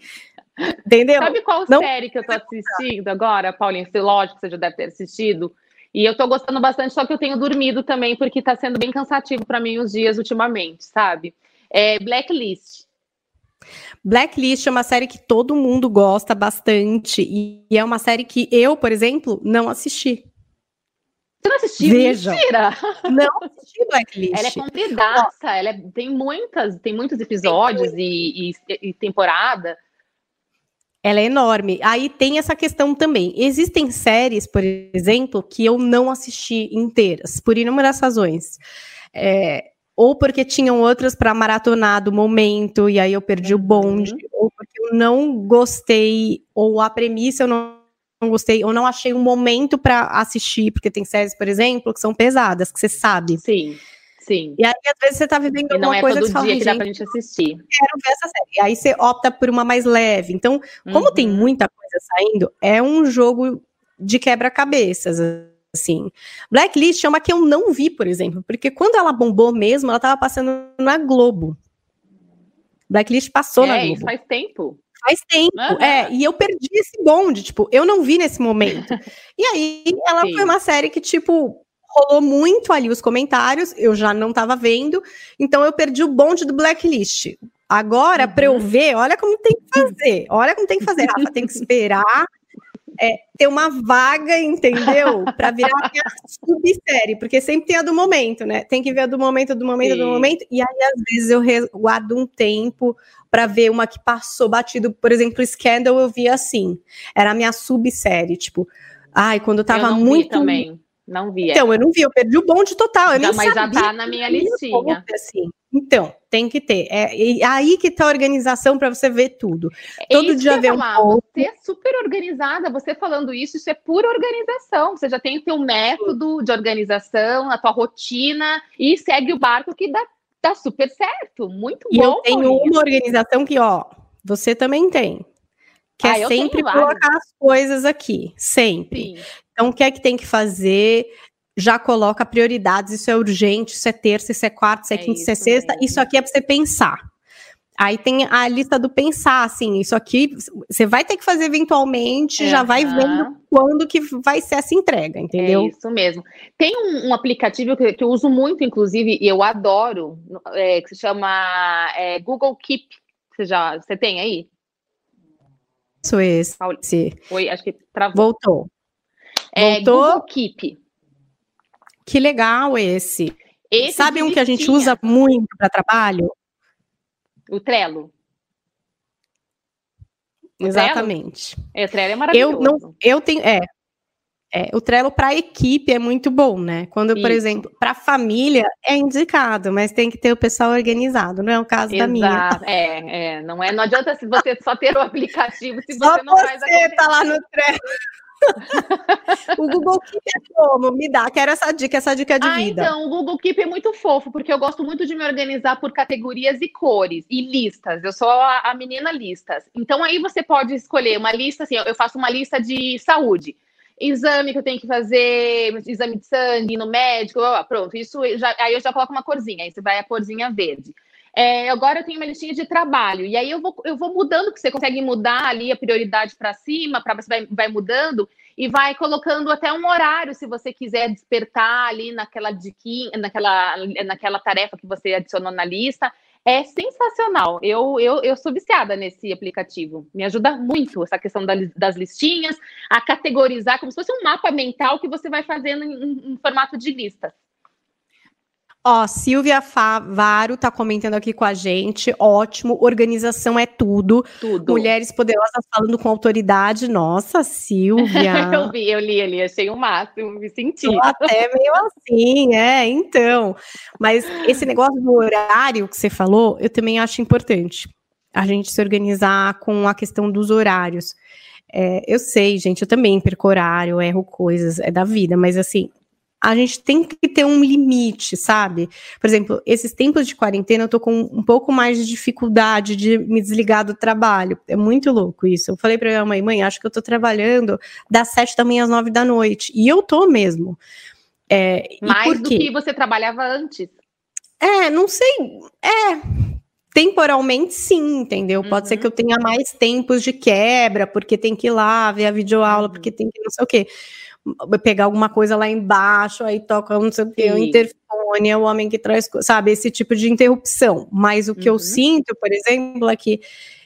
Entendeu? Sabe qual Não- série que eu tô assistindo agora, Paulinho? Lógico que você já deve ter assistido. E eu tô gostando bastante, só que eu tenho dormido também, porque tá sendo bem cansativo para mim os dias ultimamente, sabe? É Blacklist. Blacklist é uma série que todo mundo gosta bastante e, é uma série que eu, por exemplo, não assisti. Você não assistiu? Vejam. Mentira! Não assisti Blacklist. Ela é compridaça, ela é- tem muitas, tem muitos episódios e, e- e temporada. Ela é enorme. Aí tem essa questão também. Existem séries, por exemplo, que eu não assisti inteiras, por inúmeras razões. É, ou porque tinham outras para maratonar do momento, e aí eu perdi o bonde, ou porque eu não gostei, ou a premissa eu não, não gostei, ou não achei um momento para assistir, porque tem séries, por exemplo, que são pesadas, que você sabe. Sim, sim. E aí, às vezes, você tá vivendo E alguma é coisa todo que você fala, dia que dá "Gente, pra gente assistir. quero ver essa série. E aí você opta por uma mais leve. Então, como tem Uhum. muita coisa saindo, é um jogo de quebra-cabeças, assim. Blacklist é uma que eu não vi, por exemplo, porque quando ela bombou mesmo, ela tava passando na Globo. Blacklist passou na É, Globo. isso faz tempo. Faz tempo, Aham. é, e eu perdi esse bonde, tipo, eu não vi nesse momento. e aí, ela Sim. foi uma série que, tipo, rolou muito ali os comentários, eu já não tava vendo, então eu perdi o bonde do Blacklist. Agora, pra eu ver, olha como tem que fazer, olha como tem que fazer, Rafa, tem que esperar é, ter uma vaga, entendeu? Pra virar a minha subsérie, porque sempre tem a do momento, né? Tem que ver a do momento, do momento, do momento, e aí às vezes eu guardo um tempo pra ver uma que passou batido, por exemplo, Scandal eu vi assim, era a minha subsérie, tipo, ai, quando eu tava eu muito vi também. Não vi. é. então, eu não vi, eu perdi o bonde total. Eu nem mas já tá na minha tinha listinha. assim. Então, tem que ter. É e aí que tá a organização para você ver tudo. todo É isso dia vê um. Você é super organizada. Você falando isso, isso é pura organização. Você já tem o teu método de organização, a tua rotina e segue o barco que dá, dá super certo. Muito E bom. eu tenho uma organização que, ó, você também tem. Que Ah, é tenho sempre colocar as coisas aqui. Sempre. Sim. Então, o que é que tem que fazer? Já coloca prioridades, isso é urgente, isso é terça, isso é quarta, isso é, É quinta, isso é sexta, mesmo. isso aqui é para você pensar. Aí tem a lista do pensar, assim, isso aqui você vai ter que fazer eventualmente, já vai vendo quando que vai ser essa entrega, entendeu? É isso mesmo. Tem um, um aplicativo que, que eu uso muito, inclusive, e eu adoro, é, que se chama é, Google Keep. Você já você tem aí? Esse. Esse. Oi, acho que travou. Voltou. É, voltou? Google Keep. Que legal esse. Esse Sabe um que a gente usa muito para trabalho? O Trello. O Exatamente. Trello? É, o Trello é maravilhoso. Eu, não, eu tenho, é, é, o Trello para equipe é muito bom, né? Quando, Isso. por exemplo, para família é indicado, mas tem que ter o pessoal organizado, não é o caso Exato. da minha. É, é, não é, não adianta se você só ter o aplicativo se só você não você faz a tá lá no Trello. o Google Keep é como? Me dá, quero essa dica, essa dica de ah, vida. Então, o Google Keep é muito fofo, porque eu gosto muito de me organizar por categorias e cores e listas. Eu sou a, a menina listas. Então, aí você pode escolher uma lista, assim, eu faço uma lista de saúde exame que eu tenho que fazer, exame de sangue no médico, pronto, isso já, aí eu já coloco uma corzinha, aí você vai a corzinha verde. É, agora eu tenho uma listinha de trabalho, e aí eu vou, eu vou mudando, que você consegue mudar ali a prioridade para cima, para você vai, vai mudando e vai colocando até um horário, se você quiser despertar ali naquela diquinha, naquela, naquela tarefa que você adicionou na lista. É sensacional. Eu, eu, eu sou viciada nesse aplicativo. Me ajuda muito essa questão das listinhas, a categorizar como se fosse um mapa mental que você vai fazendo em, em formato de listas. Ó, Silvia Favaro tá comentando aqui com a gente. Ótimo, organização é tudo. Tudo. Mulheres poderosas falando com autoridade. Nossa, Silvia. eu vi, eu li ali, achei o máximo, me senti. Tô até meio assim, é, então. Mas esse negócio do horário que você falou, eu também acho importante. A gente se organizar com a questão dos horários. É, eu sei, gente, eu também perco horário, erro coisas, é da vida, mas assim, a gente tem que ter um limite, sabe? Por exemplo, esses tempos de quarentena eu tô com um pouco mais de dificuldade de me desligar do trabalho. É muito louco isso. Eu falei para minha mãe, mãe, acho que eu tô trabalhando das sete da manhã às nove da noite. E eu tô mesmo. É, mais do que você trabalhava antes. É, não sei. É, temporalmente sim, entendeu? Pode uhum. ser que eu tenha mais tempos de quebra, porque tem que ir lá ver a videoaula, uhum. porque tem que não sei o quê pegar alguma coisa lá embaixo, aí toca não sei o que, o interfone, é o homem que traz, sabe, esse tipo de interrupção. Mas o que uhum. eu sinto, por exemplo, é que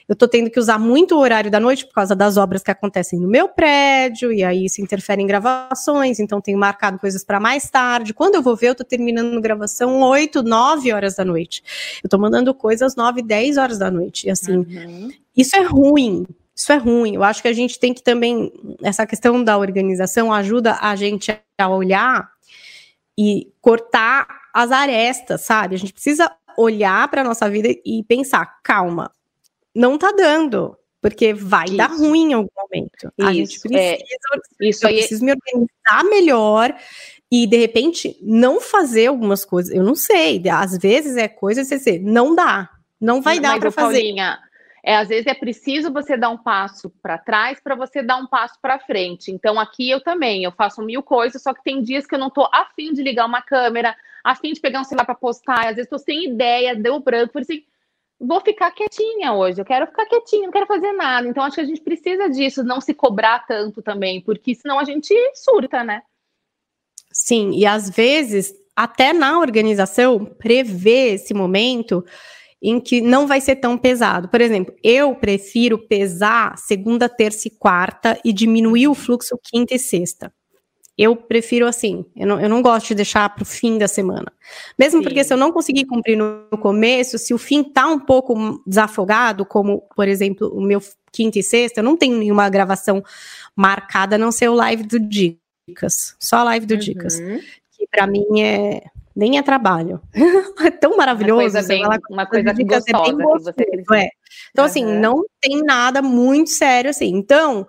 eu tô tendo que usar muito o horário da noite por causa das obras que acontecem no meu prédio, e aí isso interfere em gravações, então tenho marcado coisas para mais tarde. Quando eu vou ver, eu tô terminando gravação 8, 9 horas da noite. Eu tô mandando coisas 9, 10 horas da noite. E assim, uhum. isso é ruim, isso é ruim. Eu acho que a gente tem que também, essa questão da organização ajuda a gente a olhar e cortar as arestas, sabe? A gente precisa olhar para a nossa vida e pensar, calma, não tá dando, porque vai isso. dar ruim em algum momento. Isso, a gente precisa, é, isso eu aí... preciso me organizar melhor e de repente não fazer algumas coisas. Eu não sei, às vezes é coisa você não dá, não vai dar para fazer. Paulinha, é, às vezes é preciso você dar um passo para trás para você dar um passo para frente. Então, aqui eu também, eu faço mil coisas, só que tem dias que eu não estou afim de ligar uma câmera, afim de pegar um celular para postar, às vezes estou sem ideia, deu branco, por assim, vou ficar quietinha hoje, eu quero ficar quietinha, não quero fazer nada. Então, acho que a gente precisa disso, não se cobrar tanto também, porque senão a gente surta, né? Sim, e às vezes, até na organização, prever esse momento em que não vai ser tão pesado. Por exemplo, eu prefiro pesar segunda, terça e quarta e diminuir o fluxo quinta e sexta. Eu prefiro assim, eu não, eu não gosto de deixar para o fim da semana. Mesmo Sim. porque se eu não conseguir cumprir no começo, se o fim tá um pouco desafogado, como, por exemplo, o meu quinta e sexta, eu não tenho nenhuma gravação marcada, a não ser o live do Dicas. Só a live do uhum. Dicas. Que para mim é nem é trabalho. é tão maravilhoso. Uma coisa, bem, uma coisa gostosa, bem gostoso, que você é. Então, uhum. assim, não tem nada muito sério assim. Então,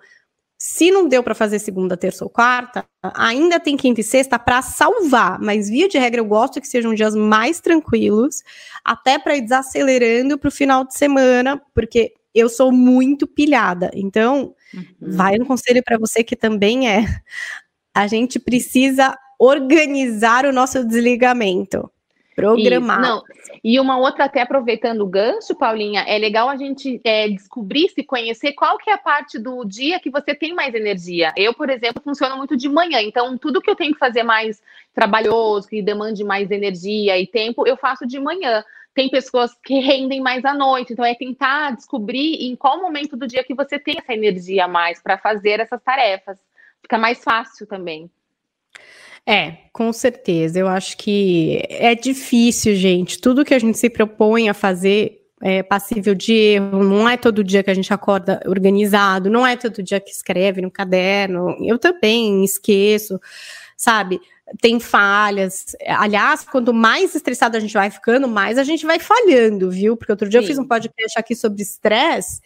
se não deu para fazer segunda, terça ou quarta, ainda tem quinta e sexta para salvar. Mas, via de regra, eu gosto que sejam dias mais tranquilos, até para ir desacelerando para o final de semana, porque eu sou muito pilhada. Então, uhum. vai um conselho para você que também é. A gente precisa organizar o nosso desligamento. Programar. Não. E uma outra, até aproveitando o gancho, Paulinha, é legal a gente é, descobrir, se conhecer qual que é a parte do dia que você tem mais energia. Eu, por exemplo, funciono muito de manhã, então tudo que eu tenho que fazer mais trabalhoso, que demande mais energia e tempo, eu faço de manhã. Tem pessoas que rendem mais à noite, então é tentar descobrir em qual momento do dia que você tem essa energia mais para fazer essas tarefas. Fica mais fácil também. É, com certeza. Eu acho que é difícil, gente. Tudo que a gente se propõe a fazer é, passível de erro, não é todo dia que a gente acorda organizado, não é todo dia que escreve no caderno. Eu também esqueço, sabe? Tem falhas. Aliás, quanto mais estressado a gente vai ficando, mais a gente vai falhando, viu? Porque outro dia Sim. eu fiz um podcast aqui sobre estresse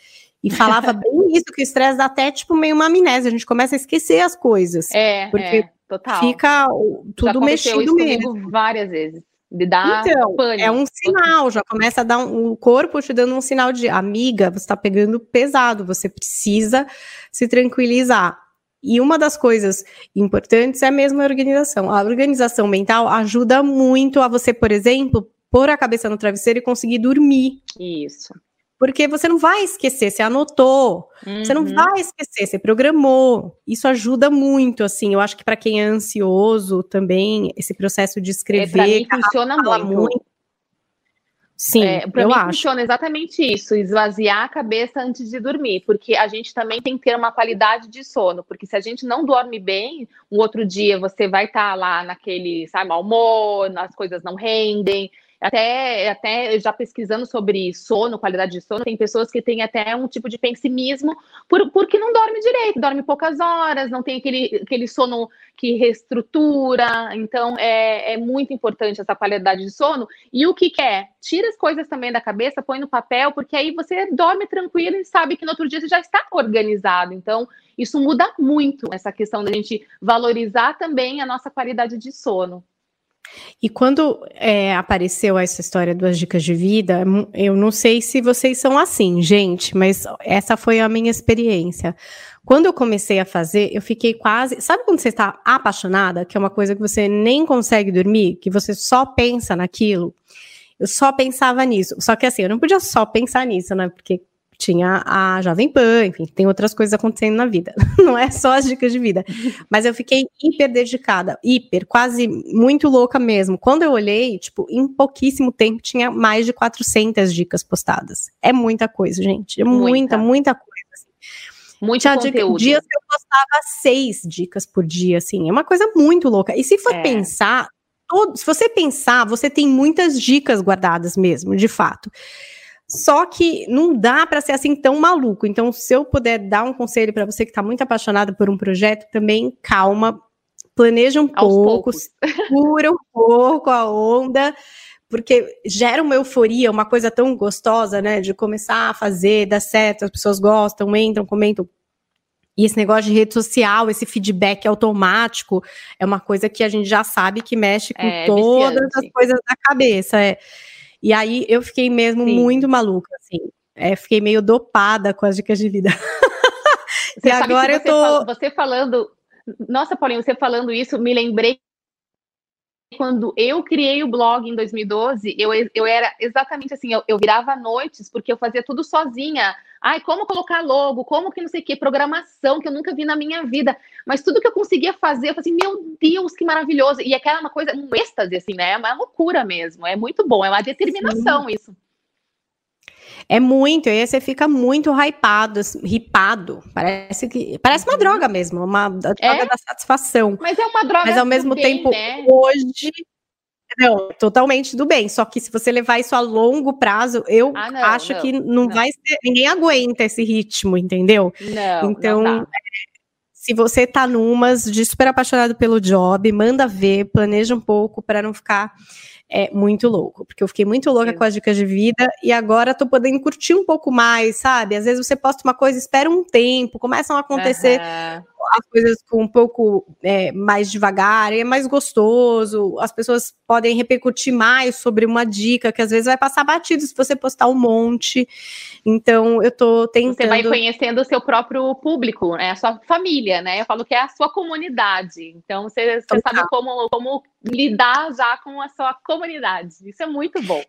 e falava bem isso, que o estresse dá até tipo meio uma amnésia, a gente começa a esquecer as coisas. É, porque é, total. fica tudo mexido mesmo. várias vezes. De dar então, pânico. é um sinal, já começa a dar um, o corpo te dando um sinal de amiga, você está pegando pesado, você precisa se tranquilizar. E uma das coisas importantes é mesmo a organização. A organização mental ajuda muito a você, por exemplo, pôr a cabeça no travesseiro e conseguir dormir. Isso. Porque você não vai esquecer, você anotou, uhum. você não uhum. vai esquecer, você programou. Isso ajuda muito, assim. Eu acho que para quem é ansioso também, esse processo de escrever. É, mim funciona muito. muito. Sim, é, para mim acho. funciona exatamente isso, esvaziar a cabeça antes de dormir, porque a gente também tem que ter uma qualidade de sono, porque se a gente não dorme bem, um outro dia você vai estar tá lá naquele, sabe, mau humor, as coisas não rendem, até, até já pesquisando sobre sono, qualidade de sono, tem pessoas que têm até um tipo de pessimismo por, porque não dorme direito, dorme poucas horas, não tem aquele, aquele sono que reestrutura. Então, é, é muito importante essa qualidade de sono. E o que, que é? Tira as coisas também da cabeça, põe no papel, porque aí você dorme tranquilo e sabe que no outro dia você já está organizado. Então, isso muda muito essa questão da gente valorizar também a nossa qualidade de sono. E quando é, apareceu essa história das dicas de vida, eu não sei se vocês são assim, gente, mas essa foi a minha experiência. Quando eu comecei a fazer, eu fiquei quase. Sabe quando você está apaixonada, que é uma coisa que você nem consegue dormir, que você só pensa naquilo? Eu só pensava nisso. Só que assim, eu não podia só pensar nisso, né? Porque tinha a Jovem Pan, enfim, tem outras coisas acontecendo na vida. Não é só as dicas de vida. Mas eu fiquei hiper dedicada, hiper, quase muito louca mesmo. Quando eu olhei, tipo, em pouquíssimo tempo tinha mais de 400 dicas postadas. É muita coisa, gente. É muita, muita, muita coisa. Assim. Muito tinha conteúdo. dias que eu postava seis dicas por dia, assim. É uma coisa muito louca. E se for é. pensar, todo, se você pensar, você tem muitas dicas guardadas mesmo, de fato. Só que não dá para ser assim tão maluco. Então, se eu puder dar um conselho para você que está muito apaixonado por um projeto, também calma, planeja um pouco, segura um pouco a onda, porque gera uma euforia, uma coisa tão gostosa, né? De começar a fazer, dar certo, as pessoas gostam, entram, comentam. E esse negócio de rede social, esse feedback automático, é uma coisa que a gente já sabe que mexe com é, todas viciante. as coisas da cabeça. É. E aí eu fiquei mesmo Sim. muito maluca, assim. É, fiquei meio dopada com as dicas de vida. Você e agora eu tô. Fal você falando. Nossa, Paulinho, você falando isso, me lembrei quando eu criei o blog em 2012, eu, eu era exatamente assim, eu, eu virava noites, porque eu fazia tudo sozinha. Ai, como colocar logo, como que não sei o que, programação que eu nunca vi na minha vida. Mas tudo que eu conseguia fazer, eu falei assim, meu Deus, que maravilhoso. E aquela é uma coisa, um êxtase, assim, né? É uma loucura mesmo. É muito bom, é uma determinação Sim. isso. É muito, e aí você fica muito hypado, ripado. Parece que parece uma uhum. droga mesmo, uma droga é? da satisfação. Mas é uma droga Mas ao mesmo bem, tempo, né? hoje não, totalmente do bem. Só que se você levar isso a longo prazo, eu ah, não, acho não, que não, não, vai ser. Ninguém aguenta esse ritmo, entendeu? Não. Então, se você tá numas de super apaixonado pelo job, manda ver, planeja um pouco para não ficar é muito louco, porque eu fiquei muito louca com as dicas de vida e agora tô podendo curtir um pouco mais, sabe? Às vezes você posta uma coisa, espera um tempo, começam a acontecer uhum. As coisas com um pouco é, mais devagar, é mais gostoso, as pessoas podem repercutir mais sobre uma dica que às vezes vai passar batido se você postar um monte. Então, eu tô tentando. Você vai conhecendo o seu próprio público, né? A sua família, né? Eu falo que é a sua comunidade. Então, você, você sabe como, como lidar já com a sua comunidade. Isso é muito bom.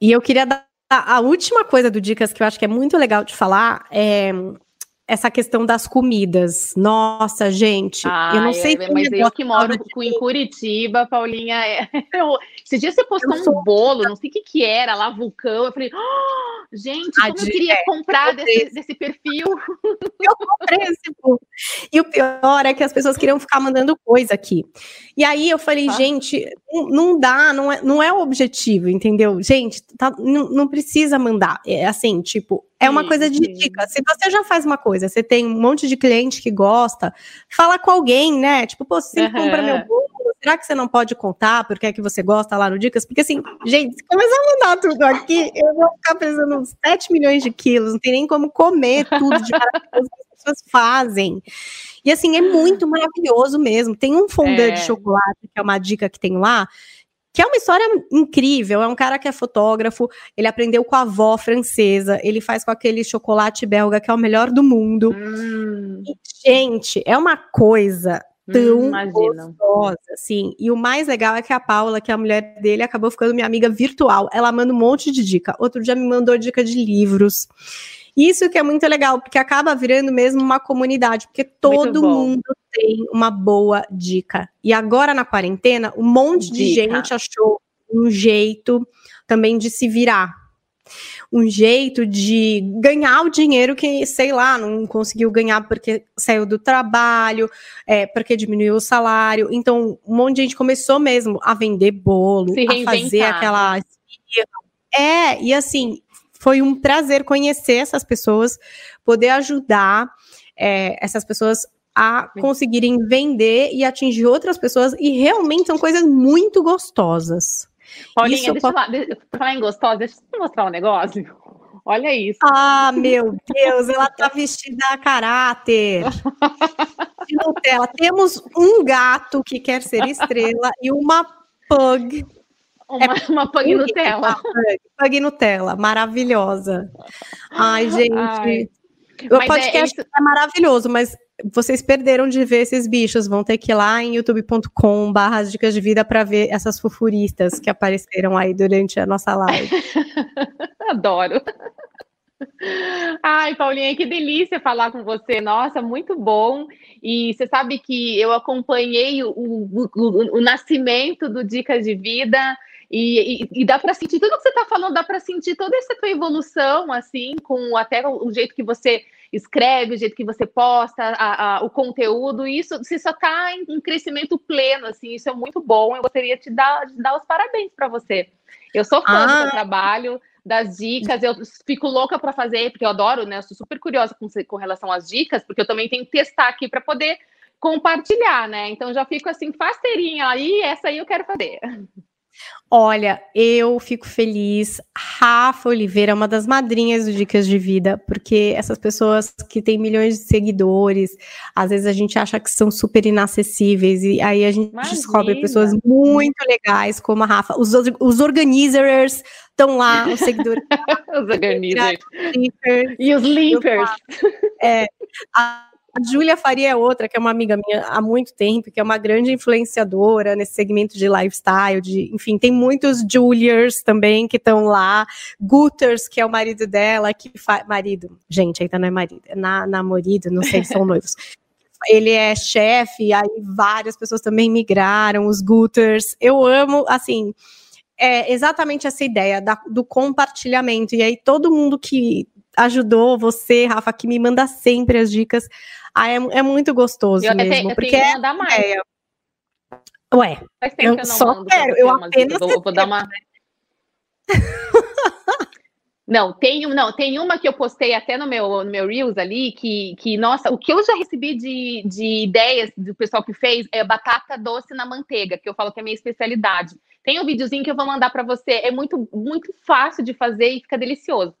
E eu queria dar a última coisa do Dicas que eu acho que é muito legal de falar é essa questão das comidas. Nossa, gente, Ah, eu não sei é, quem mas eu que moro de em Curitiba, Paulinha, é, eu, esse dia você postou um bolo, não sei o que que era, lá, vulcão, eu falei, "Ah, gente, como eu queria é, comprar eu desse, desse. perfil. eu comprei esse bolo. E o pior é que as pessoas queriam ficar mandando coisa aqui. E aí eu falei, Ah. gente, não- não dá, não é, não é o objetivo, entendeu? Gente, tá- não, não precisa mandar. É assim, tipo, é uma coisa de dica. Se você já faz uma coisa, você tem um monte de cliente que gosta, fala com alguém, né? Tipo, pô, você sempre compra meu bolo, será que você não pode contar porque é que você gosta lá no Dicas? Porque assim, gente, se começar a mandar tudo aqui, eu vou ficar pesando uns 7 milhões de quilos, não tem nem como comer tudo de maravilhoso que as pessoas fazem. E assim, é muito maravilhoso mesmo. Tem um fondant É. de chocolate, que é uma dica que tem lá, que é uma história incrível. É um cara que é fotógrafo, ele aprendeu com a avó francesa, ele faz com aquele chocolate belga que é o melhor do mundo. Hum, E, gente, é uma coisa tão hum, gostosa, assim. E o mais legal é que a Paula, que é a mulher dele, acabou ficando minha amiga virtual. Ela manda um monte de dica. Outro dia me mandou dica de livros. Isso que é muito legal, porque acaba virando mesmo uma comunidade, porque todo mundo tem uma boa dica. E agora na quarentena, um monte de Dica. gente achou um jeito também de se virar. Um jeito de ganhar o dinheiro que, sei lá, não conseguiu ganhar porque saiu do trabalho, é, porque diminuiu o salário. Então, um monte de gente começou mesmo a vender bolo, Se a fazer aquela. É, e assim, foi um prazer conhecer essas pessoas, poder ajudar é, essas pessoas a conseguirem vender e atingir outras pessoas, e realmente são coisas muito gostosas. Paulinha, Isso deixa eu falar, deixa eu falar em gostosa, deixa eu mostrar um negócio. Olha isso. Ah, meu Deus, ela tá vestida a caráter. De Nutella. Temos um gato que quer ser estrela e uma pug. Uma, uma pug Nutella. Pug, pug Nutella, maravilhosa. Ai, gente. Ai. O Mas é- podcast é é, maravilhoso, mas vocês perderam de ver esses bichos. Vão ter que ir lá em youtube.com barra dicas de vida para ver essas fufuristas que apareceram aí durante a nossa live. Adoro. Ai, Paulinha, que delícia falar com você. Nossa, muito bom. E você sabe que eu acompanhei o, o, o- o nascimento do Dicas de Vida. E, e- e dá para sentir tudo que você está falando, dá para sentir toda essa tua evolução, assim, com até o, o jeito que você escreve, o jeito que você posta, a- a- o conteúdo. Isso você só está em, em crescimento pleno, assim. Isso é muito bom. Eu gostaria de te dar, de dar os parabéns para você. Eu sou fã do Ah. seu trabalho das dicas, eu fico louca para fazer, porque eu adoro, né? Eu sou super curiosa com, com relação às dicas, porque eu também tenho que testar aqui para poder compartilhar, né? Então já fico assim, fasteirinha aí, essa aí eu quero fazer. Olha, eu fico feliz. Rafa Oliveira é uma das madrinhas do Dicas de Vida, porque essas pessoas que têm milhões de seguidores, às vezes a gente acha que são super inacessíveis, e aí a gente Imagina. descobre pessoas muito legais, como a Rafa. Os, os- organizers estão lá, os seguidores. Os organizers. E os limpers. A a Júlia Faria é outra, que é uma amiga minha há muito tempo, que é uma grande influenciadora nesse segmento de lifestyle, de, enfim, tem muitos Juliers também que estão lá, Gutters, que é o marido dela, que marido, gente, ainda não é marido, é na, namorado, não sei se são noivos. Ele é chefe, aí várias pessoas também migraram, os Gutters. Eu amo, assim, é exatamente essa ideia da- do compartilhamento. E aí, todo mundo que ajudou você, Rafa, que me manda sempre as dicas. Ah, é, é muito gostoso Eu mesmo, tenho, eu porque tenho que é mandar mais. ideia. Ué, Faz tempo eu que eu não só mando quero, eu apenas vou, vou dar uma. Não, tem, não, tem uma que eu postei até no meu, no meu Reels ali, que, que, nossa, o que eu já recebi de, de ideias do pessoal que fez é batata doce na manteiga, que eu falo que é minha especialidade. Tem um videozinho que eu vou mandar para você, é muito, muito fácil de fazer e fica delicioso.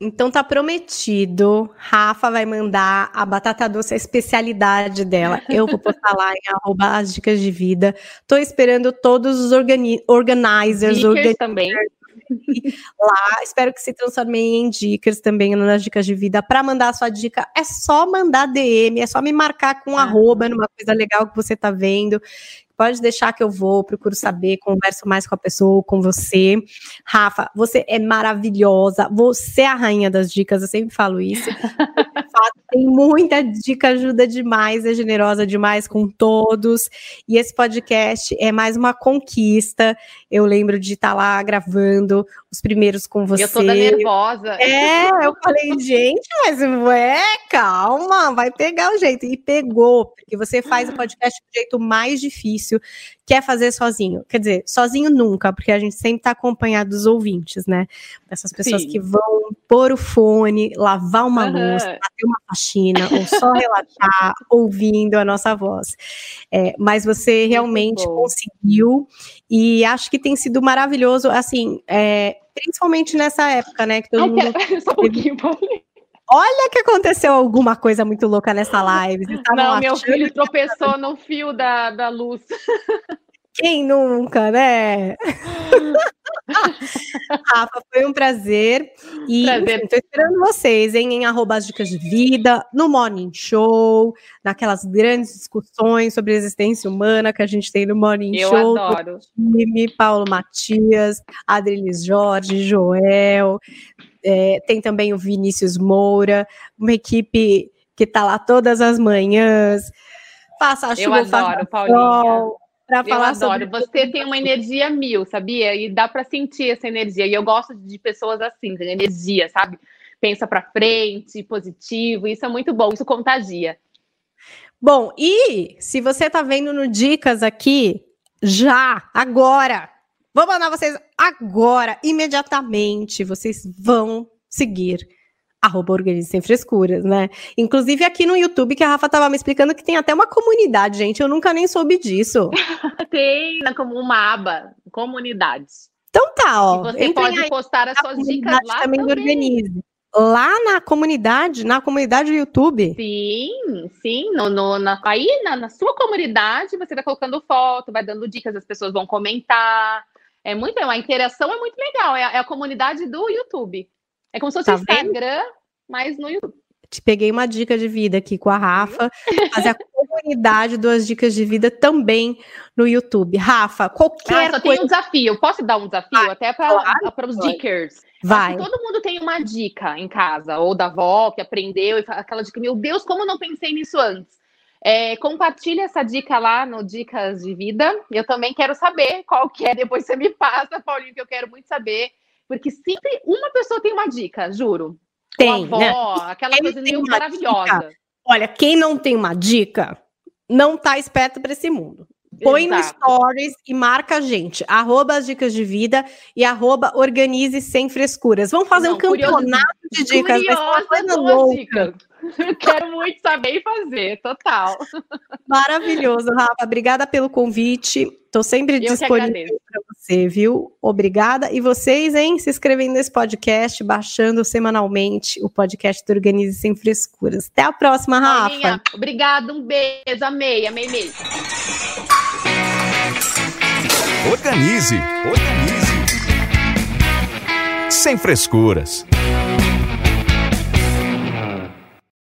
Então tá prometido. Rafa vai mandar a batata doce, a especialidade dela. Eu vou postar lá em arroba as dicas de vida. Tô esperando todos os organi organizers, Dicas organi também. lá. Espero que se transformem em dicas também nas dicas de vida. Para mandar a sua dica, é só mandar DM, é só me marcar com Ah. arroba numa coisa legal que você tá vendo. Pode deixar que eu vou, procuro saber, converso mais com a pessoa, com você. Rafa, você é maravilhosa, você é a rainha das dicas, eu sempre falo isso. tem muita dica, ajuda demais, é generosa demais com todos. E esse podcast é mais uma conquista. Eu lembro de estar lá gravando os primeiros com você. Eu toda nervosa. É, eu falei, gente, mas ué, calma, vai pegar o jeito. E pegou, porque você faz o podcast do jeito mais difícil, que é fazer sozinho. Quer dizer, sozinho nunca, porque a gente sempre está acompanhado dos ouvintes, né? Essas pessoas Sim. que vão pôr o fone, lavar uma uhum. louça, bater uma faxina, ou só relaxar ouvindo a nossa voz. É, mas você realmente conseguiu, e acho que tem sido maravilhoso, assim, é, principalmente nessa época, né? Que todo Ai, mundo. Só um pouquinho, Olha que aconteceu alguma coisa muito louca nessa live. Não, meu filho tropeçou no fio da, da luz. Quem nunca, né? Rafa, foi um prazer. E prazer. estou esperando vocês, hein? Em arroba dicas de vida, no Morning Show, naquelas grandes discussões sobre a existência humana que a gente tem no Morning Eu Show. Eu adoro. Time, Paulo Matias, Adrilis Jorge, Joel. É, tem também o Vinícius Moura, uma equipe que está lá todas as manhãs. Faça a chuva, Eu adoro, Paulinha para falar adoro. Você tem uma energia mil, sabia? E dá para sentir essa energia. E eu gosto de pessoas assim, de energia, sabe? Pensa para frente, positivo. Isso é muito bom. Isso contagia. Bom, e se você está vendo no Dicas aqui, já, agora, vou mandar vocês agora, imediatamente, vocês vão seguir arroba Organize Sem Frescuras, né? Inclusive aqui no YouTube, que a Rafa tava me explicando que tem até uma comunidade, gente, eu nunca nem soube disso. tem como uma aba, comunidades. Então tá, ó. E você pode aí, postar as suas dicas lá também. também. Organize. Lá na comunidade, na comunidade do YouTube? Sim, sim. No, no na, aí na, na, sua comunidade você vai colocando foto, vai dando dicas, as pessoas vão comentar. É muito, a interação é muito legal. É, é a comunidade do YouTube. É como se fosse tá o Instagram, vendo? mas no YouTube. Te peguei uma dica de vida aqui com a Rafa, fazer a comunidade duas dicas de vida também no YouTube. Rafa, qualquer ah, só coisa... tem um desafio. Posso dar um desafio Vai, até para claro, os dickers? Vai. todo mundo tem uma dica em casa, ou da avó que aprendeu, e aquela dica, meu Deus, como eu não pensei nisso antes? É, compartilha essa dica lá no Dicas de Vida. Eu também quero saber qual que é, depois você me passa, Paulinho, que eu quero muito saber porque sempre uma pessoa tem uma dica, juro. Tem, avó, né? aquela quem coisa maravilhosa. Dica, olha, quem não tem uma dica, não tá esperto para esse mundo. Põe Exato. no stories e marca a gente. Arroba as dicas de vida e arroba organize sem frescuras. Vamos fazer não, um campeonato de dicas. Curiosa louca. Quero muito saber e fazer, total. Maravilhoso, Rafa. Obrigada pelo convite. Estou sempre Eu disponível para você, viu? Obrigada. E vocês, hein? Se inscrevendo nesse podcast, baixando semanalmente o podcast do Organize Sem Frescuras. Até a próxima, Rafa. Obrigada, um beijo. Amei, amei mesmo. Organize, organize. Sem frescuras.